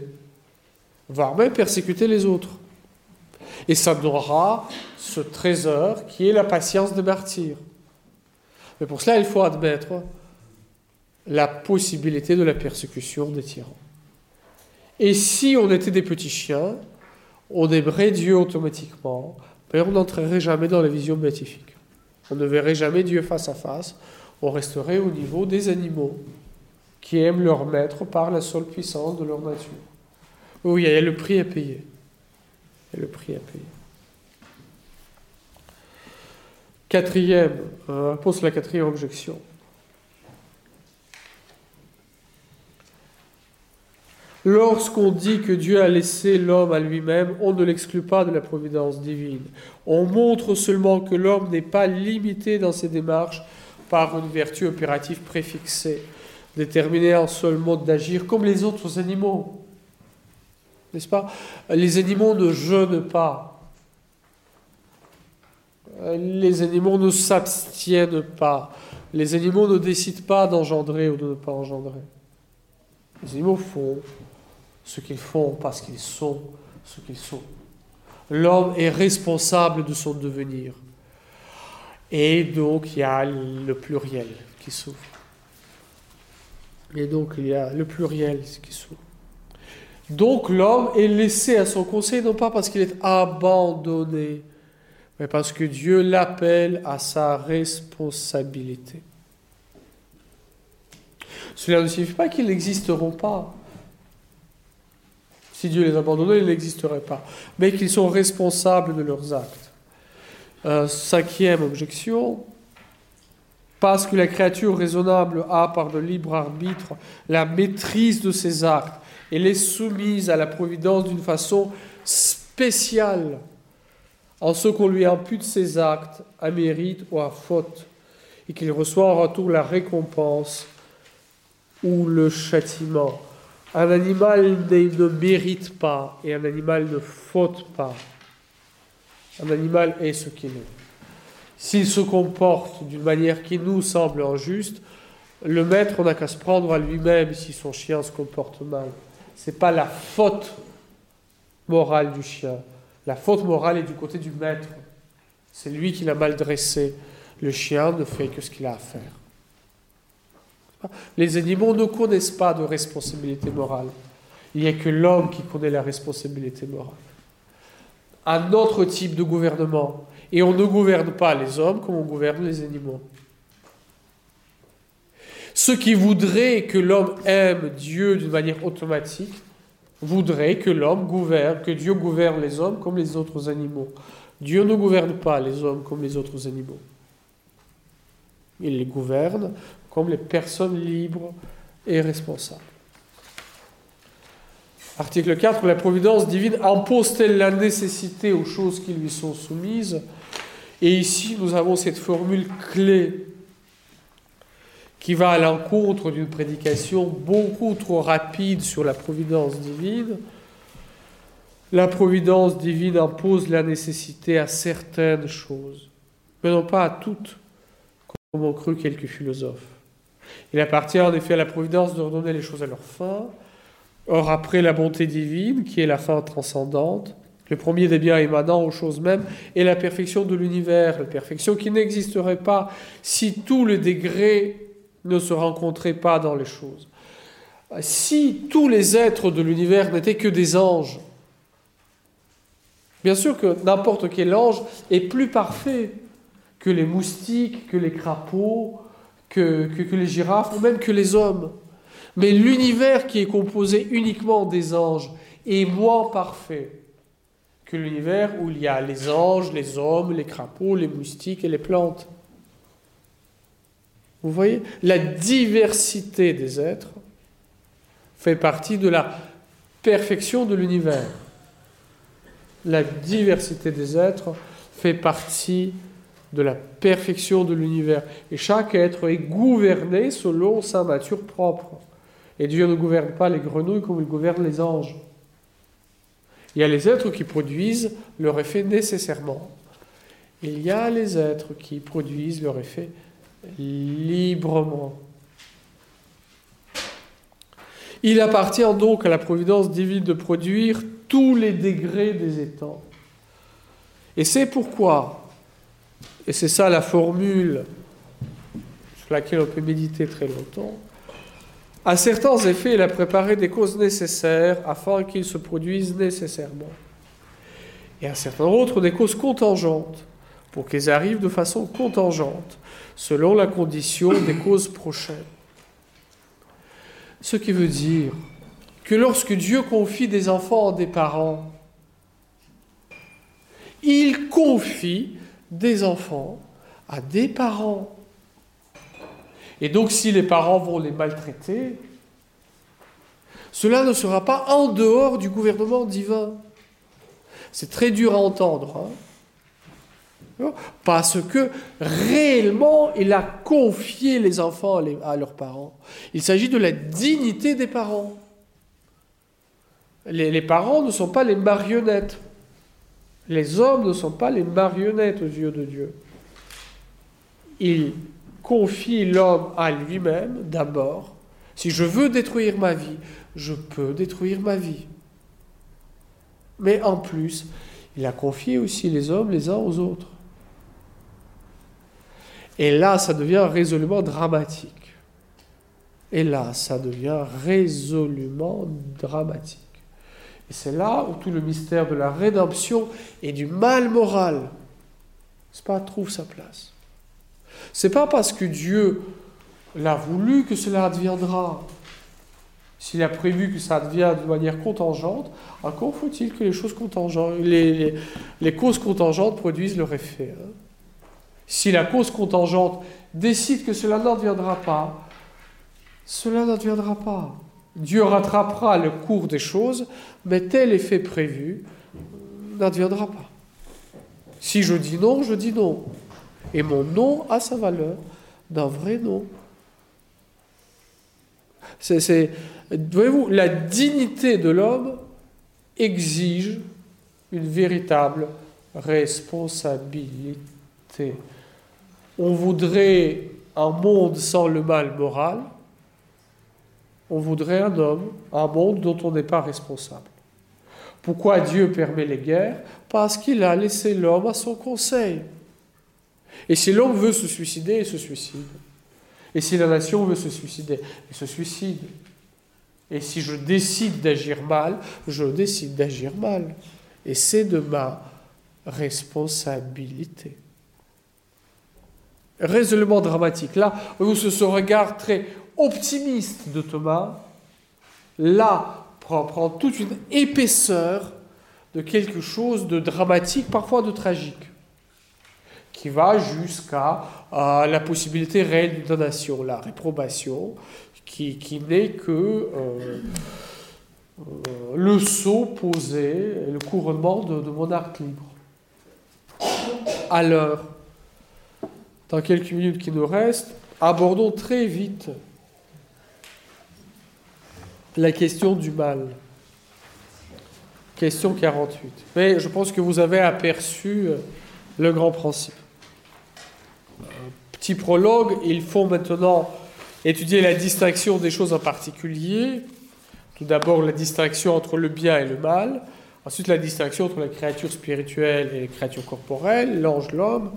voire même persécuter les autres. Et ça donnera ce trésor qui est la patience des martyrs. Mais pour cela, il faut admettre la possibilité de la persécution des tyrans. Et si on était des petits chiens, on aimerait Dieu automatiquement, mais on n'entrerait jamais dans la vision béatifique. On ne verrait jamais Dieu face à face, on resterait au niveau des animaux qui aiment leur maître par la seule puissance de leur nature. Oui, il y a le prix à payer. Il y a le prix à payer. Quatrième, euh, pose la quatrième objection. Lorsqu'on dit que Dieu a laissé l'homme à lui-même, on ne l'exclut pas de la providence divine. On montre seulement que l'homme n'est pas limité dans ses démarches par une vertu opérative préfixée, déterminée en seul mode d'agir, comme les autres animaux. N'est-ce pas? Les animaux ne jeûnent pas. Les animaux ne s'abstiennent pas. Les animaux ne décident pas d'engendrer ou de ne pas engendrer. Les animaux font ce qu'ils font parce qu'ils sont ce qu'ils sont. L'homme est responsable de son devenir. Et donc il y a le pluriel qui s'ouvre. Et donc il y a le pluriel qui s'ouvre. Donc l'homme est laissé à son conseil, non pas parce qu'il est abandonné, mais parce que Dieu l'appelle à sa responsabilité. Cela ne signifie pas qu'ils n'existeront pas. Si Dieu les abandonnait, ils n'existeraient pas. Mais qu'ils sont responsables de leurs actes. Euh, cinquième objection, parce que la créature raisonnable a par le libre arbitre la maîtrise de ses actes, elle est soumise à la providence d'une façon spéciale en ce qu'on lui impute ses actes à mérite ou à faute, et qu'il reçoit en retour la récompense ou le châtiment. Un animal ne mérite pas et un animal ne faute pas. Un animal est ce qu'il est. S'il se comporte d'une manière qui nous semble injuste, le maître n'a qu'à se prendre à lui-même si son chien se comporte mal. Ce n'est pas la faute morale du chien, la faute morale est du côté du maître. C'est lui qui l'a mal dressé. Le chien ne fait que ce qu'il a à faire. Les animaux ne connaissent pas de responsabilité morale. Il n'y a que l'homme qui connaît la responsabilité morale. Un autre type de gouvernement. Et on ne gouverne pas les hommes comme on gouverne les animaux. Ceux qui voudraient que l'homme aime Dieu d'une manière automatique voudrait que l'homme gouverne, que Dieu gouverne les hommes comme les autres animaux. Dieu ne gouverne pas les hommes comme les autres animaux. Il les gouverne comme les personnes libres et responsables. Article 4. La providence divine impose-t-elle la nécessité aux choses qui lui sont soumises? Et ici, nous avons cette formule clé qui va à l'encontre d'une prédication beaucoup trop rapide sur la providence divine. La providence divine impose la nécessité à certaines choses, mais non pas à toutes, comme ont cru quelques philosophes. Il appartient en effet à la providence de redonner les choses à leur fin. Or, après la bonté divine, qui est la fin transcendante, le premier des biens émanant aux choses mêmes est la perfection de l'univers, la perfection qui n'existerait pas si tous les degrés ne se rencontraient pas dans les choses. Si tous les êtres de l'univers n'étaient que des anges, bien sûr que n'importe quel ange est plus parfait que les moustiques, que les crapauds, que, les girafes, ou même que les hommes. Mais l'univers qui est composé uniquement des anges est moins parfait que l'univers où il y a les anges, les hommes, les crapauds, les moustiques et les plantes. Vous voyez La diversité des êtres fait partie de la perfection de l'univers. La diversité des êtres fait partie de la perfection de l'univers. Et chaque être est gouverné selon sa nature propre. Et Dieu ne gouverne pas les grenouilles comme il gouverne les anges. Il y a les êtres qui produisent leur effet nécessairement. Il y a les êtres qui produisent leur effet librement. Il appartient donc à la providence divine de produire tous les degrés des étangs. Et c'est pourquoi, et c'est ça la formule sur laquelle on peut méditer très longtemps, à certains effets, il a préparé des causes nécessaires afin qu'ils se produisent nécessairement. Et à certains autres, des causes contingentes pour qu'ils arrivent de façon contingente, selon la condition des causes prochaines. Ce qui veut dire que lorsque Dieu confie des enfants à des parents, il confie des enfants à des parents. Et donc si les parents vont les maltraiter, cela ne sera pas en dehors du gouvernement divin. C'est très dur à entendre. Hein. parce que réellement, il a confié les enfants à leurs parents. Il s'agit de la dignité des parents. Les, les, parents ne sont pas les marionnettes. Les hommes ne sont pas les marionnettes aux yeux de Dieu. Ils confie l'homme à lui-même d'abord. Si je veux détruire ma vie, je peux détruire ma vie. Mais en plus, il a confié aussi les hommes les uns aux autres. Et là, ça devient résolument dramatique. Et là, ça devient résolument dramatique. Et c'est là où tout le mystère de la rédemption et du mal moral pas, trouve sa place. C'est pas parce que Dieu l'a voulu que cela adviendra. S'il a prévu que ça advienne de manière contingente, encore faut-il que les choses contingentes, les, causes contingentes produisent leur effet. Hein. Si la cause contingente décide que cela n'adviendra pas, cela n'adviendra pas. Dieu rattrapera le cours des choses, mais tel effet prévu n'adviendra pas. Si je dis non, je dis non. Et mon nom a sa valeur d'un vrai nom. C'est, voyez-vous, la dignité de l'homme exige une véritable responsabilité. On voudrait un monde sans le mal moral, on voudrait un homme, un monde dont on n'est pas responsable. Pourquoi Dieu permet les guerres? Parce qu'il a laissé l'homme à son conseil. Et si l'homme veut se suicider, il se suicide. Et si la nation veut se suicider, il se suicide. Et si je décide d'agir mal, je décide d'agir mal. Et c'est de ma responsabilité. Résolument dramatique. Là, où ce regard très optimiste de Thomas, là, prend, toute une épaisseur de quelque chose de dramatique, parfois de tragique qui va jusqu'à euh, la possibilité réelle d'une donation, la réprobation, qui, n'est que euh, euh, le sceau posé, le couronnement de, de monarque libre. À l'heure, dans quelques minutes qui nous restent, abordons très vite la question du mal. Question 48. Mais je pense que vous avez aperçu euh, le grand principe. Petit prologue, il faut maintenant étudier la distinction des choses en particulier. Tout d'abord la distinction entre le bien et le mal. Ensuite la distinction entre la créature spirituelle et les créatures corporelles, l'ange, l'homme.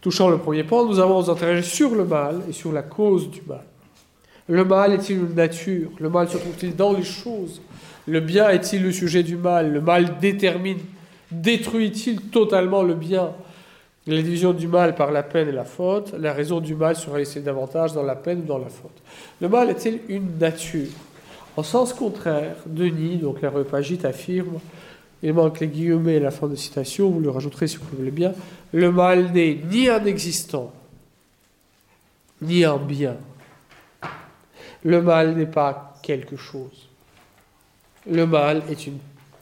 Touchant le premier point, nous avons nous sur le mal et sur la cause du mal. Le mal est-il une nature? Le mal se trouve-t-il dans les choses? Le bien est-il le sujet du mal? Le mal détermine, détruit-il totalement le bien? La division du mal par la peine et la faute, la raison du mal sera laissée davantage dans la peine ou dans la faute. Le mal est-il une nature? En sens contraire, Denis, donc la repagite, affirme il manque les guillemets et la fin de citation, vous le rajouterez si vous voulez bien. Le mal n'est ni un existant, ni un bien. Le mal n'est pas quelque chose. Le mal est une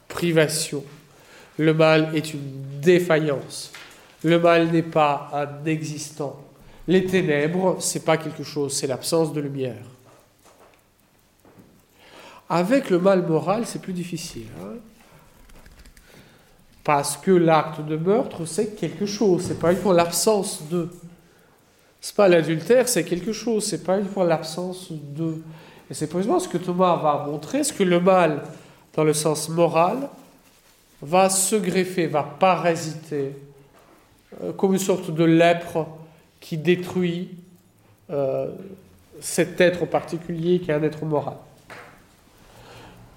privation. Le mal est une défaillance. Le mal n'est pas un existant. Les ténèbres, c'est pas quelque chose, c'est l'absence de lumière. Avec le mal moral, c'est plus difficile. Hein. parce que l'acte de meurtre, c'est quelque chose, c'est pas uniquement l'absence de. C'est pas l'adultère, c'est quelque chose, c'est pas uniquement l'absence de. Et c'est précisément ce que Thomas va montrer, ce que le mal, dans le sens moral, va se greffer, va parasiter, euh, comme une sorte de lèpre qui détruit euh, cet être particulier qui est un être moral.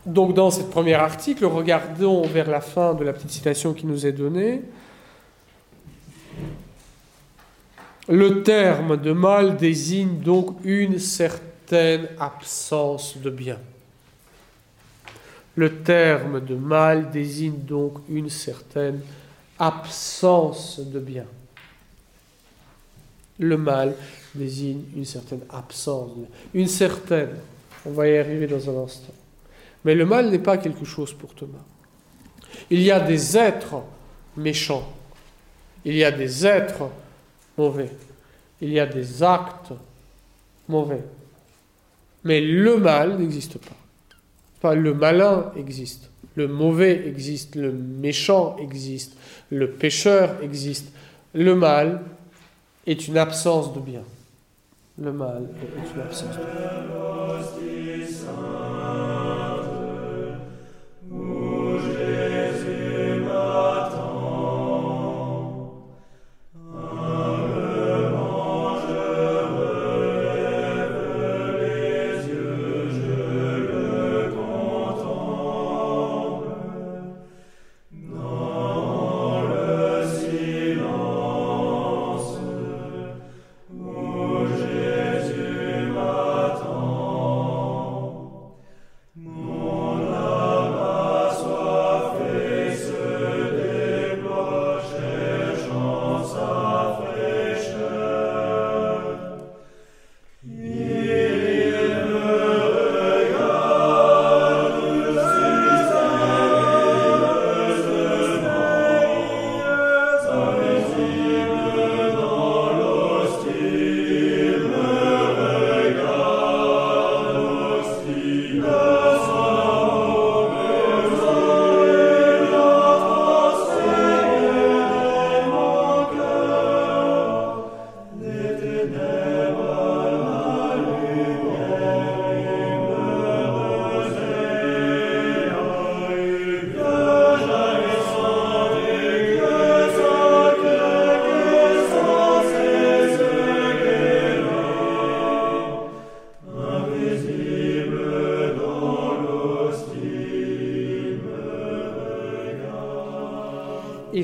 Donc dans ce premier article, regardons vers la fin de la petite citation qui nous est donnée. Le terme de mal désigne donc une certaine absence de bien. Le terme de mal désigne donc une certaine absence de bien. Le mal désigne une certaine absence, une certaine. On va y arriver dans un instant. Mais le mal n'est pas quelque chose pour Thomas. Il y a des êtres méchants. Il y a des êtres mauvais. Il y a des actes mauvais. Mais le mal n'existe pas. Pas le malin existe. Le mauvais existe. Le méchant existe. Le pécheur existe. Le mal est une absence de bien. Le mal est une absence de bien.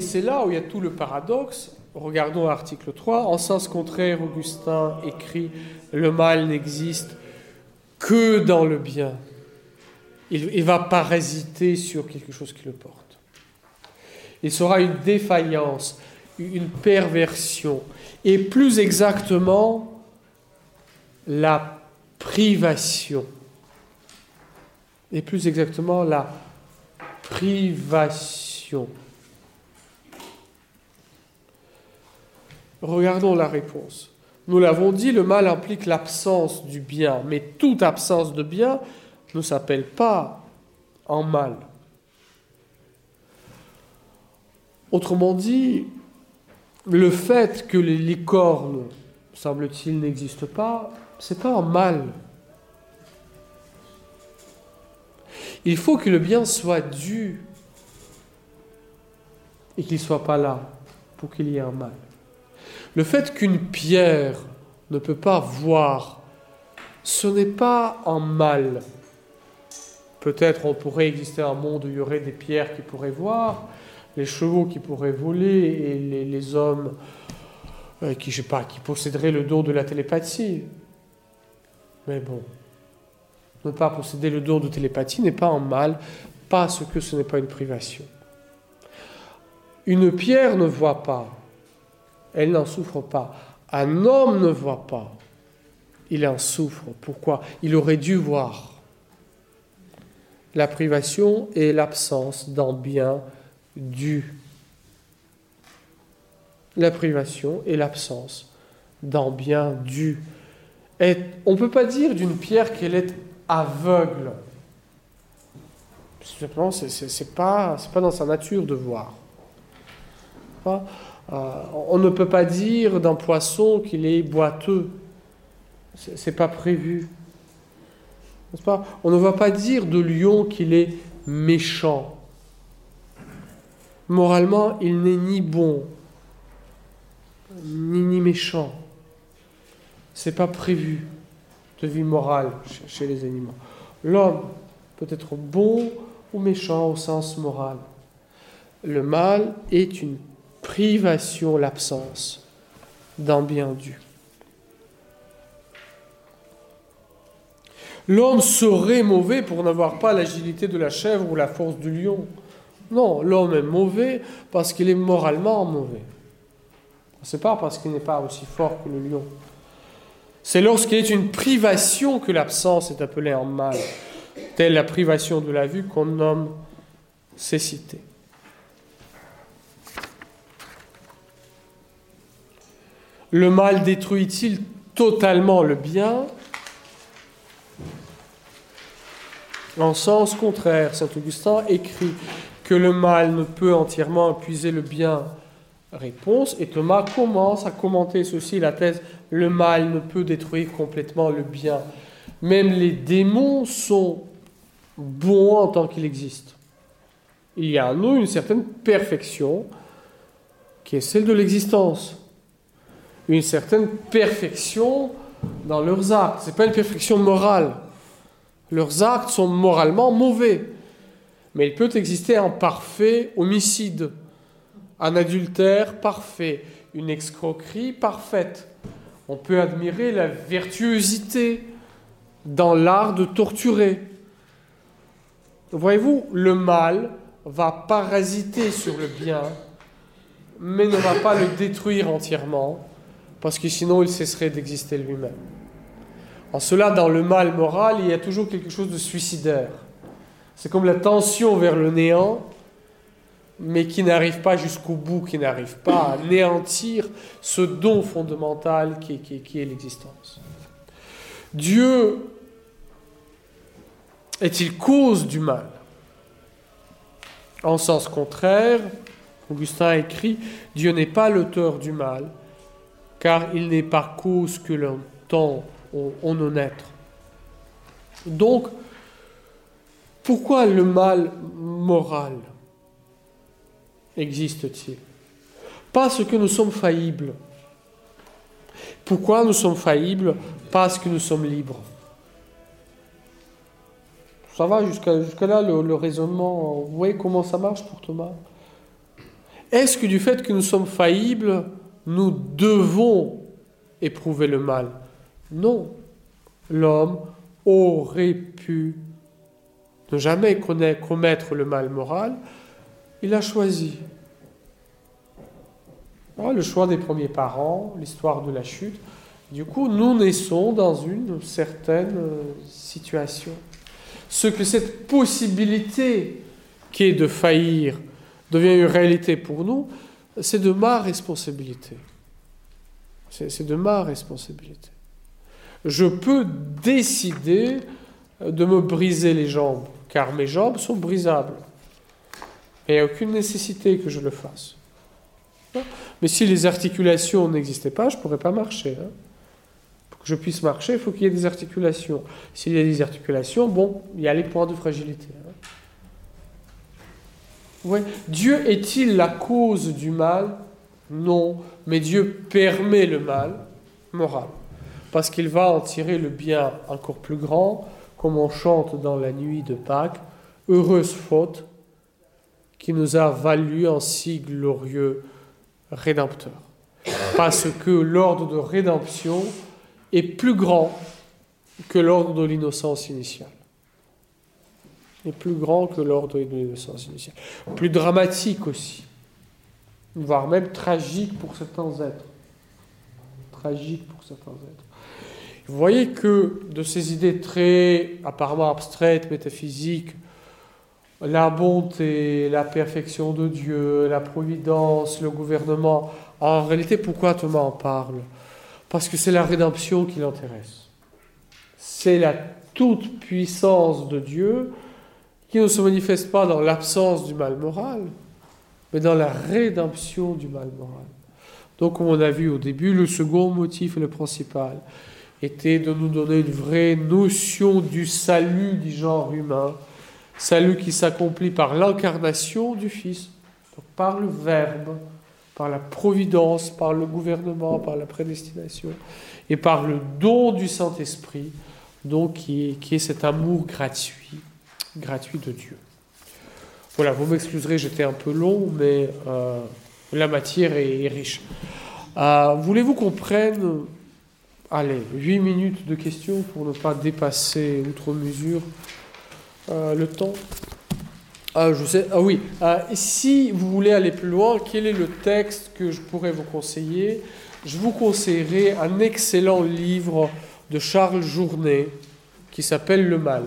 C'est là où il y a tout le paradoxe. Regardons l'article 3. En sens contraire, Augustin écrit Le mal n'existe que dans le bien. Il, il, va parasiter sur quelque chose qui le porte. Il sera une défaillance, une perversion, et plus exactement, la privation. Et plus exactement, la privation. Regardons la réponse. Nous l'avons dit, le mal implique l'absence du bien, mais toute absence de bien ne s'appelle pas en mal. Autrement dit, le fait que les licornes, semble-t-il, n'existent pas, c'est pas un mal. Il faut que le bien soit dû et qu'il ne soit pas là pour qu'il y ait un mal. Le fait qu'une pierre ne peut pas voir, ce n'est pas un mal. Peut-être on pourrait exister un monde où il y aurait des pierres qui pourraient voir, les chevaux qui pourraient voler et les, hommes euh, qui, je qui posséderaient le don de la télépathie. Mais bon, ne pas posséder le don de télépathie n'est pas un mal, parce que ce n'est pas une privation. Une pierre ne voit pas, elle n'en souffre pas. Un homme ne voit pas, il en souffre. Pourquoi? Il aurait dû voir. La privation est l'absence d'un bien dû. La privation est l'absence d'un bien dû. Et on ne peut pas dire d'une pierre qu'elle est aveugle. Simplement, ce n'est pas, pas dans sa nature de voir. Euh, on ne peut pas dire d'un poisson qu'il est boiteux. C'est pas prévu. On ne va pas dire de lion qu'il est méchant. Moralement, il n'est ni bon, ni, ni méchant. C'est pas prévu de vie morale chez les animaux. L'homme peut être bon ou méchant au sens moral. Le mal est une privation, l'absence d'un bien dû. L'homme serait mauvais pour n'avoir pas l'agilité de la chèvre ou la force du lion. Non, l'homme est mauvais parce qu'il est moralement mauvais. Ce n'est pas parce qu'il n'est pas aussi fort que le lion. C'est lorsqu'il est une privation que l'absence est appelée en mal, telle la privation de la vue qu'on nomme cécité. Le mal détruit-il totalement le bien? En sens contraire, saint Augustin écrit que le mal ne peut entièrement épuiser le bien. Réponse, et Thomas commence à commenter ceci, la thèse, le mal ne peut détruire complètement le bien. Même les démons sont bons en tant qu'ils existent. Il y a en nous une certaine perfection qui est celle de l'existence une certaine perfection dans leurs actes. Ce n'est pas une perfection morale. Leurs actes sont moralement mauvais. Mais il peut exister un parfait homicide, un adultère parfait, une escroquerie parfaite. On peut admirer la vertuosité dans l'art de torturer. Voyez-vous, le mal va parasiter sur le bien, mais ne va pas le détruire entièrement parce que sinon il cesserait d'exister lui-même. En cela, dans le mal moral, il y a toujours quelque chose de suicidaire. C'est comme la tension vers le néant, mais qui n'arrive pas jusqu'au bout, qui n'arrive pas à anéantir ce don fondamental qui, qui est l'existence. Dieu est-il cause du mal? En sens contraire, Augustin écrit, Dieu n'est pas l'auteur du mal, car il n'est pas cause que l'on tend en être. Donc, pourquoi le mal moral existe-t-il? Parce que nous sommes faillibles. Pourquoi nous sommes faillibles? Parce que nous sommes libres. Ça va jusqu'à jusqu'à là le, le, raisonnement Vous voyez comment ça marche pour Thomas? Est-ce que du fait que nous sommes faillibles, nous devons éprouver le mal. Non, l'homme aurait pu ne jamais commettre le mal moral, il a choisi. le choix des premiers parents, l'histoire de la chute. Du coup, nous naissons dans une certaine euh, situation. Ce que cette possibilité qui est de faillir devient une réalité pour nous, c'est de ma responsabilité. C'est de ma responsabilité. Je peux décider de me briser les jambes, car mes jambes sont brisables. Il n'y a aucune nécessité que je le fasse. Mais si les articulations n'existaient pas, je ne pourrais pas marcher. Hein. Pour que je puisse marcher, il faut qu'il y ait des articulations. S'il y a des articulations, bon, il y a les points de fragilité. Hein. Dieu est-il la cause du mal? Non, mais Dieu permet le mal moral, parce qu'il va en tirer le bien encore plus grand, comme on chante dans la nuit de Pâques, heureuse faute qui nous a valu un si glorieux rédempteur. Parce que l'ordre de rédemption est plus grand que l'ordre de l'innocence initiale. Plus grand que l'ordre de l'innocence initiale. Plus dramatique aussi, voire même tragique pour certains êtres. Tragique pour certains êtres. Vous voyez que de ces idées très apparemment abstraites, métaphysiques, la bonté, la perfection de Dieu, la providence, le gouvernement. En réalité, pourquoi Thomas en parle? Parce que c'est la rédemption qui l'intéresse. C'est la toute puissance de Dieu qui ne se manifeste pas dans l'absence du mal moral, mais dans la rédemption du mal moral. Donc, comme on a vu au début, le second motif et le principal était de nous donner une vraie notion du salut du genre humain Salut qui s'accomplit par l'incarnation du Fils, par le Verbe, par la providence, par le gouvernement, par la prédestination, et par le don du Saint-Esprit, donc qui est cet amour gratuit, gratuit de Dieu. Voilà, vous m'excuserez, j'étais un peu long, mais euh, la matière est, riche. Euh, voulez-vous qu'on prenne, allez, 8 minutes de questions pour ne pas dépasser outre mesure euh, le temps? Ah, je sais. Ah oui. Si vous voulez aller plus loin, quel est le texte que je pourrais vous conseiller? Je vous conseillerais un excellent livre de Charles Journet qui s'appelle Le Mal.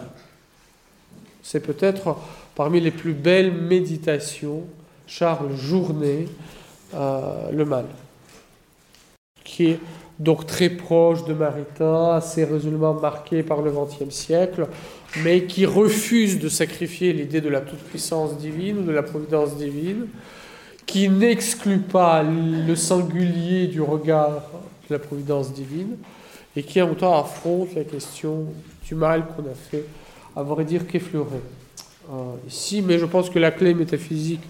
C'est peut-être parmi les plus belles méditations. Charles Journet, euh, Le Mal, qui est donc très proche de Maritain, assez résolument marqué par le XXe siècle, mais qui refuse de sacrifier l'idée de la toute-puissance divine ou de la providence divine, qui n'exclut pas le singulier du regard de la providence divine, et qui en même temps affronte la question du mal qu'on a fait, à vrai dire, qu'effleurer euh, ici. Mais je pense que la clé métaphysique,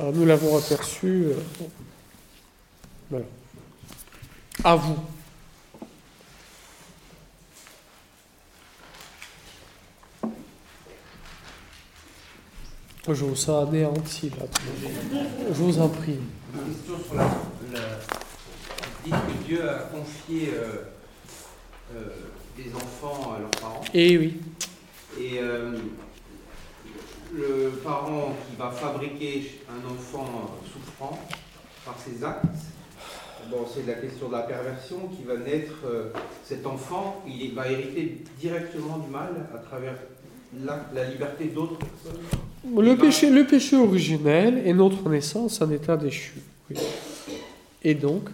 euh, nous l'avons aperçue. Euh, voilà. À vous. Je vous sens anéanti là. Je vous en prie. Une question sur la. Dit que Dieu a confié euh, euh, des enfants à leurs parents. Et eh oui. Et euh, le parent qui va fabriquer un enfant souffrant par ses actes, bon, c'est la question de la perversion qui va naître. cet enfant, il va hériter directement du mal à travers la, liberté d'autres personnes le péché, le péché originel est notre naissance en état déchu. Et donc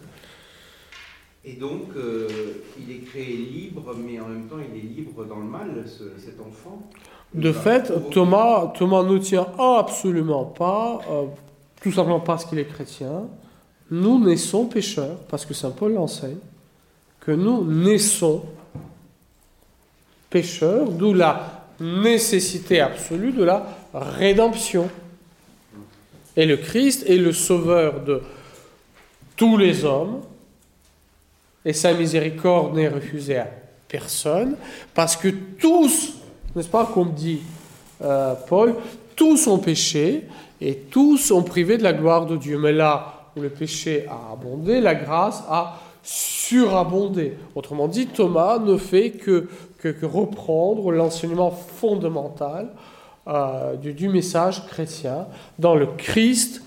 Et donc, euh, il est créé libre, mais en même temps, il est libre dans le mal, cet enfant. De fait, Thomas, Thomas ne tient absolument pas, euh, tout simplement parce qu'il est chrétien. Nous naissons pécheurs, parce que Saint Paul l'enseigne, que nous naissons pécheurs, d'où la nécessité absolue de la rédemption. Et le Christ est le sauveur de tous les hommes, et sa miséricorde n'est refusée à personne, parce que tous, n'est-ce pas, comme dit euh, Paul, tous ont péché et tous ont privé de la gloire de Dieu. Mais là où le péché a abondé, la grâce a surabondé. Autrement dit, Thomas ne fait que reprendre l'enseignement fondamental euh, du, message chrétien. Dans le Christ,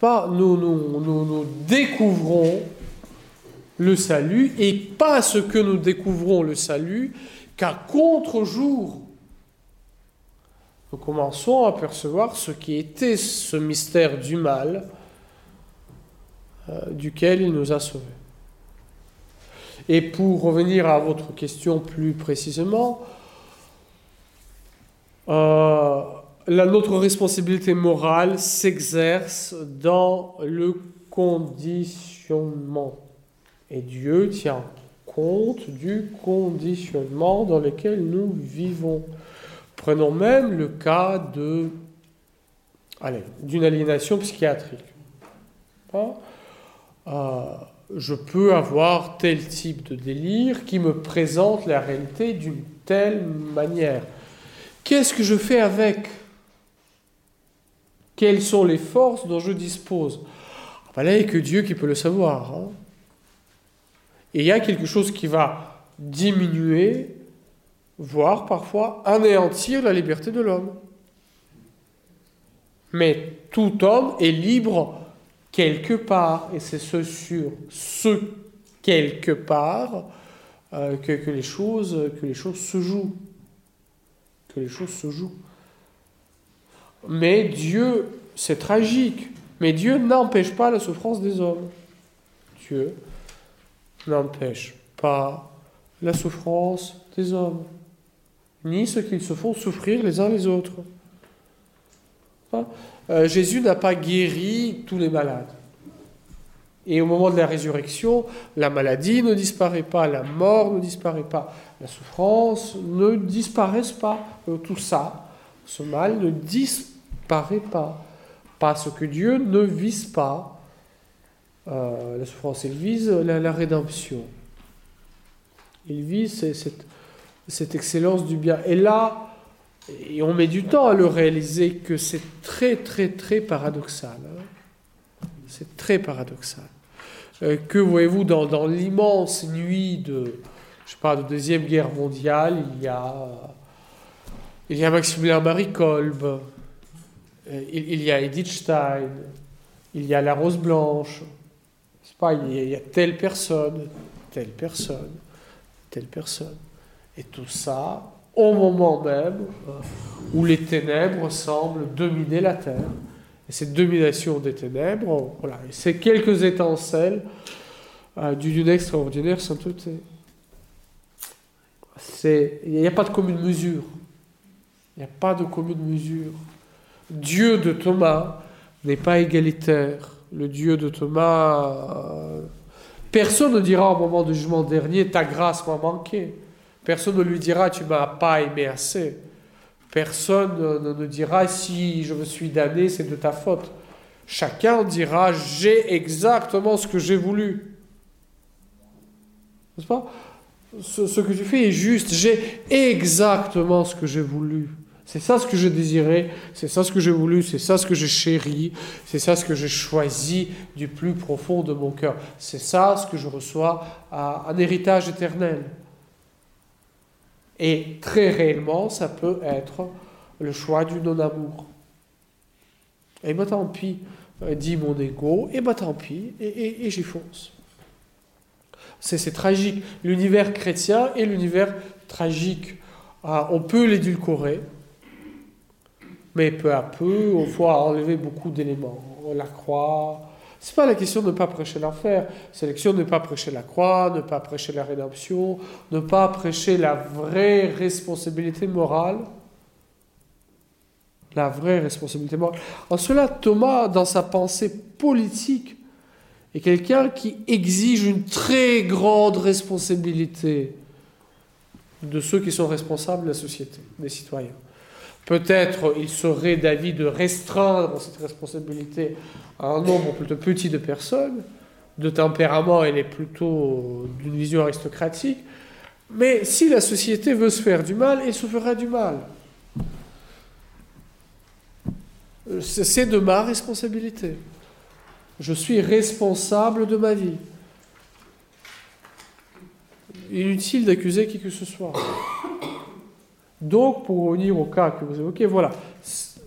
pas, nous, nous, nous, nous découvrons le salut, et pas ce que nous découvrons le salut, qu'à contre-jour, nous commençons à percevoir ce qui était ce mystère du mal euh, duquel il nous a sauvés. Et pour revenir à votre question plus précisément, euh, notre responsabilité morale s'exerce dans le conditionnement. Et Dieu tient compte du conditionnement dans lequel nous vivons. Prenons même le cas de, allez, d'une aliénation psychiatrique. Hein? Euh, je peux avoir tel type de délire qui me présente la réalité d'une telle manière. Qu'est-ce que je fais avec? Quelles sont les forces dont je dispose? Ah ben Là, il n'y a que Dieu qui peut le savoir. Hein. Et il y a quelque chose qui va diminuer, voire parfois anéantir la liberté de l'homme. Mais tout homme est libre quelque part, et c'est ce sur ce quelque part euh, que, les choses, que les choses se jouent. Que les choses se jouent. Mais Dieu, c'est tragique, mais Dieu n'empêche pas la souffrance des hommes. Dieu n'empêche pas la souffrance des hommes, ni ce qu'ils se font souffrir les uns les autres. Hein? Euh, Jésus n'a pas guéri tous les malades. Et au moment de la résurrection, la maladie ne disparaît pas, la mort ne disparaît pas, la souffrance ne disparaît pas. Euh, tout ça, ce mal ne disparaît pas. Parce que Dieu ne vise pas euh, la souffrance, il vise la, rédemption. Il vise cette, excellence du bien. Et là, et on met du temps à le réaliser que c'est très, très, très paradoxal. Hein. C'est très paradoxal. Euh, que voyez-vous dans, dans l'immense nuit de, je sais pas, de Deuxième Guerre mondiale, il y a, il y a Maximilien Marie Kolb, euh, il, il, y a Edith Stein, il y a La Rose Blanche, il y, a, telle personne, telle personne, telle personne. Et tout ça, au moment même euh, où les ténèbres semblent dominer la terre. Et cette domination des ténèbres, voilà, c'est quelques étincelles euh, d'une extraordinaire sainteté. Il n'y a pas de commune mesure. Il n'y a pas de commune mesure. Dieu de Thomas n'est pas égalitaire. Le Dieu de Thomas, euh, personne ne dira au moment du jugement dernier, ta grâce m'a manqué. Personne ne lui dira tu m'as pas aimé assez. Personne ne, dira si je me suis damné, c'est de ta faute. Chacun dira j'ai exactement ce que j'ai voulu. N'est-ce pas? Ce, ce, que tu fais est juste. J'ai exactement ce que j'ai voulu. C'est ça ce que je désirais, c'est ça ce que j'ai voulu, c'est ça ce que j'ai chéri, c'est ça ce que j'ai choisi du plus profond de mon cœur. C'est ça ce que je reçois à un héritage éternel. Et très réellement, ça peut être le choix du non-amour. Et eh bien tant pis, euh, dit mon ego, et eh bien tant pis, et, j'y fonce. C'est tragique. L'univers chrétien est l'univers tragique. Ah, on peut l'édulcorer, mais peu à peu, on faut enlever beaucoup d'éléments. La croix, n'est pas la question de ne pas prêcher l'enfer, c'est la question de ne pas prêcher la croix, ne pas prêcher la rédemption, ne pas prêcher la vraie responsabilité morale. La vraie responsabilité morale. En cela, Thomas, dans sa pensée politique, est quelqu'un qui exige une très grande responsabilité de ceux qui sont responsables de la société, des citoyens. Peut-être il serait d'avis de restreindre cette responsabilité à un nombre plutôt petit de personnes. De tempérament, elle est plutôt d'une vision aristocratique. Mais si la société veut se faire du mal, elle se fera du mal. C'est de ma responsabilité. Je suis responsable de ma vie. Inutile d'accuser qui que ce soit. Donc, pour revenir au cas que vous évoquez, voilà,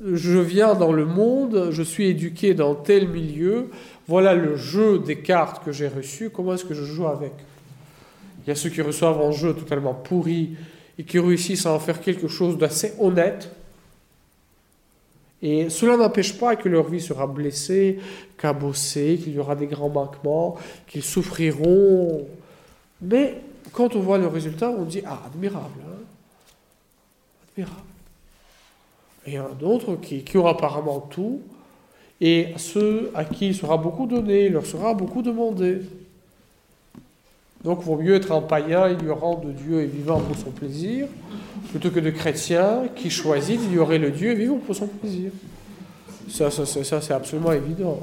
je viens dans le monde, je suis éduqué dans tel milieu, voilà le jeu des cartes que j'ai reçues, comment est-ce que je joue avec? Il y a ceux qui reçoivent un jeu totalement pourri et qui réussissent à en faire quelque chose d'assez honnête. Et cela n'empêche pas que leur vie sera blessée, cabossée, qu'il y aura des grands manquements, qu'ils souffriront. Mais quand on voit le résultat, on dit Ah, admirable. Hein Et il y en a d'autres qui, qui ont apparemment tout, et ceux à qui il sera beaucoup donné, il leur sera beaucoup demandé. Donc, il vaut mieux être un païen ignorant de Dieu et vivant pour son plaisir, plutôt que de chrétien qui choisit d'ignorer le Dieu et vivant pour son plaisir. Ça, ça, ça, c'est absolument évident.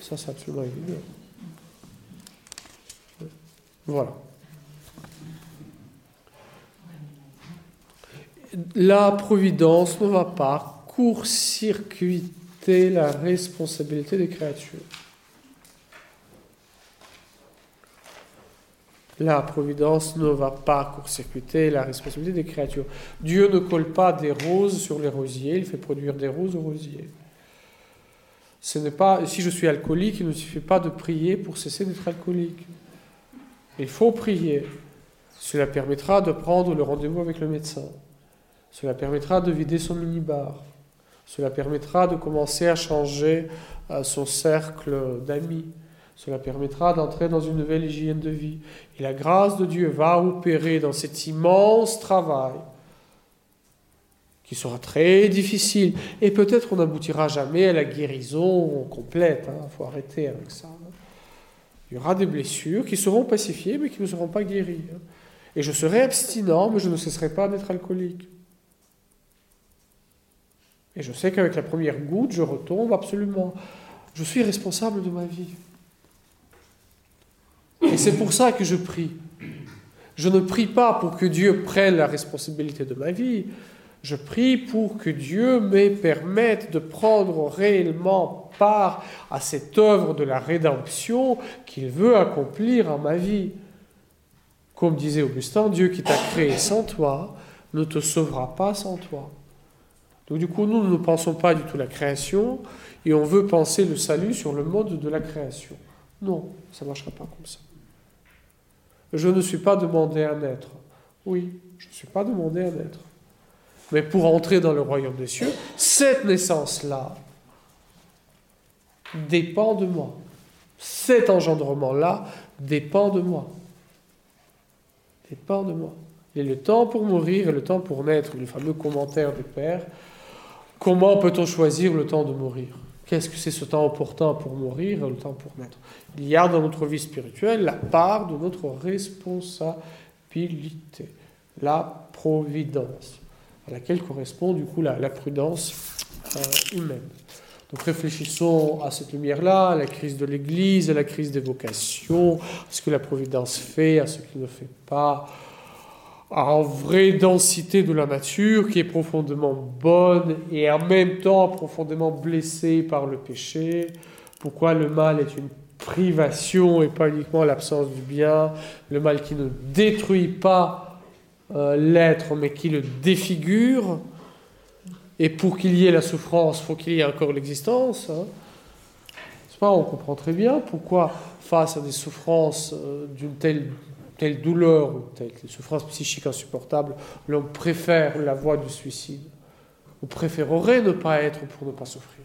Ça, c'est absolument évident. Voilà. La providence ne va pas court-circuiter la responsabilité des créatures. La providence ne va pas court-circuiter la responsabilité des créatures. Dieu ne colle pas des roses sur les rosiers, il fait produire des roses aux rosiers. Ce n'est pas, si je suis alcoolique, il ne suffit pas de prier pour cesser d'être alcoolique. Il faut prier. Cela permettra de prendre le rendez-vous avec le médecin. Cela permettra de vider son minibar. Cela permettra de commencer à changer euh, son cercle d'amis. Cela permettra d'entrer dans une nouvelle hygiène de vie. Et la grâce de Dieu va opérer dans cet immense travail qui sera très difficile. Et peut-être on n'aboutira jamais à la guérison complète. Il hein. faut arrêter avec ça. Il y aura des blessures qui seront pacifiées mais qui ne seront pas guéries. Hein. Et je serai abstinent, mais je ne cesserai pas d'être alcoolique. Et je sais qu'avec la première goutte, je retombe absolument. Je suis responsable de ma vie. Et c'est pour ça que je prie. Je ne prie pas pour que Dieu prenne la responsabilité de ma vie. Je prie pour que Dieu me permette de prendre réellement part à cette œuvre de la rédemption qu'il veut accomplir en ma vie. Comme disait Augustin, Dieu qui t'a créé sans toi ne te sauvera pas sans toi. Donc du coup, nous ne pensons pas du tout la création et on veut penser le salut sur le mode de la création. Non, ça ne marchera pas comme ça. Je ne suis pas demandé à naître. Oui, je ne suis pas demandé à naître. Mais pour entrer dans le royaume des cieux, cette naissance-là dépend de moi. Cet engendrement-là dépend de moi. Dépend de moi. Et le temps pour mourir et le temps pour naître, le fameux commentaire du Père. Comment peut-on choisir le temps de mourir? Qu'est-ce que c'est ce temps opportun pour mourir et le temps pour naître? Il y a dans notre vie spirituelle la part de notre responsabilité, la providence, à laquelle correspond du coup la, prudence euh, humaine. Donc réfléchissons à cette lumière-là, à la crise de l'Église, à la crise des vocations, à ce que la Providence fait, à ce qu'il ne fait pas, en vraie densité de la nature qui est profondément bonne et en même temps profondément blessée par le péché. Pourquoi le mal est une privation et pas uniquement l'absence du bien? Le mal qui ne détruit pas euh, l'être mais qui le défigure. Et pour qu'il y ait la souffrance, faut qu'il y ait encore l'existence. Hein. Pas, on comprend très bien pourquoi, face à des souffrances euh, d'une telle telle douleur ou telle souffrance psychique insupportable, l'on préfère la voie du suicide. On préférerait ne pas être pour ne pas souffrir.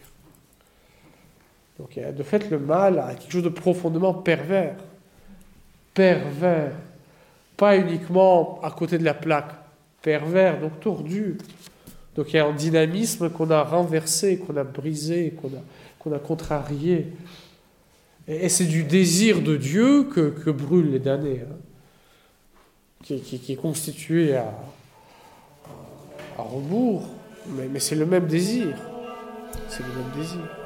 Donc, de fait, le mal a quelque chose de profondément pervers. Pervers. Pas uniquement à côté de la plaque. Pervers, donc tordu. Donc, il y a un dynamisme qu'on a renversé, qu'on a brisé, qu'on a, contrarié. Et, c'est du désir de Dieu que, que brûlent les damnés. Hein qui, est constitué à, rebours, mais, mais c'est le même désir. C'est le même désir.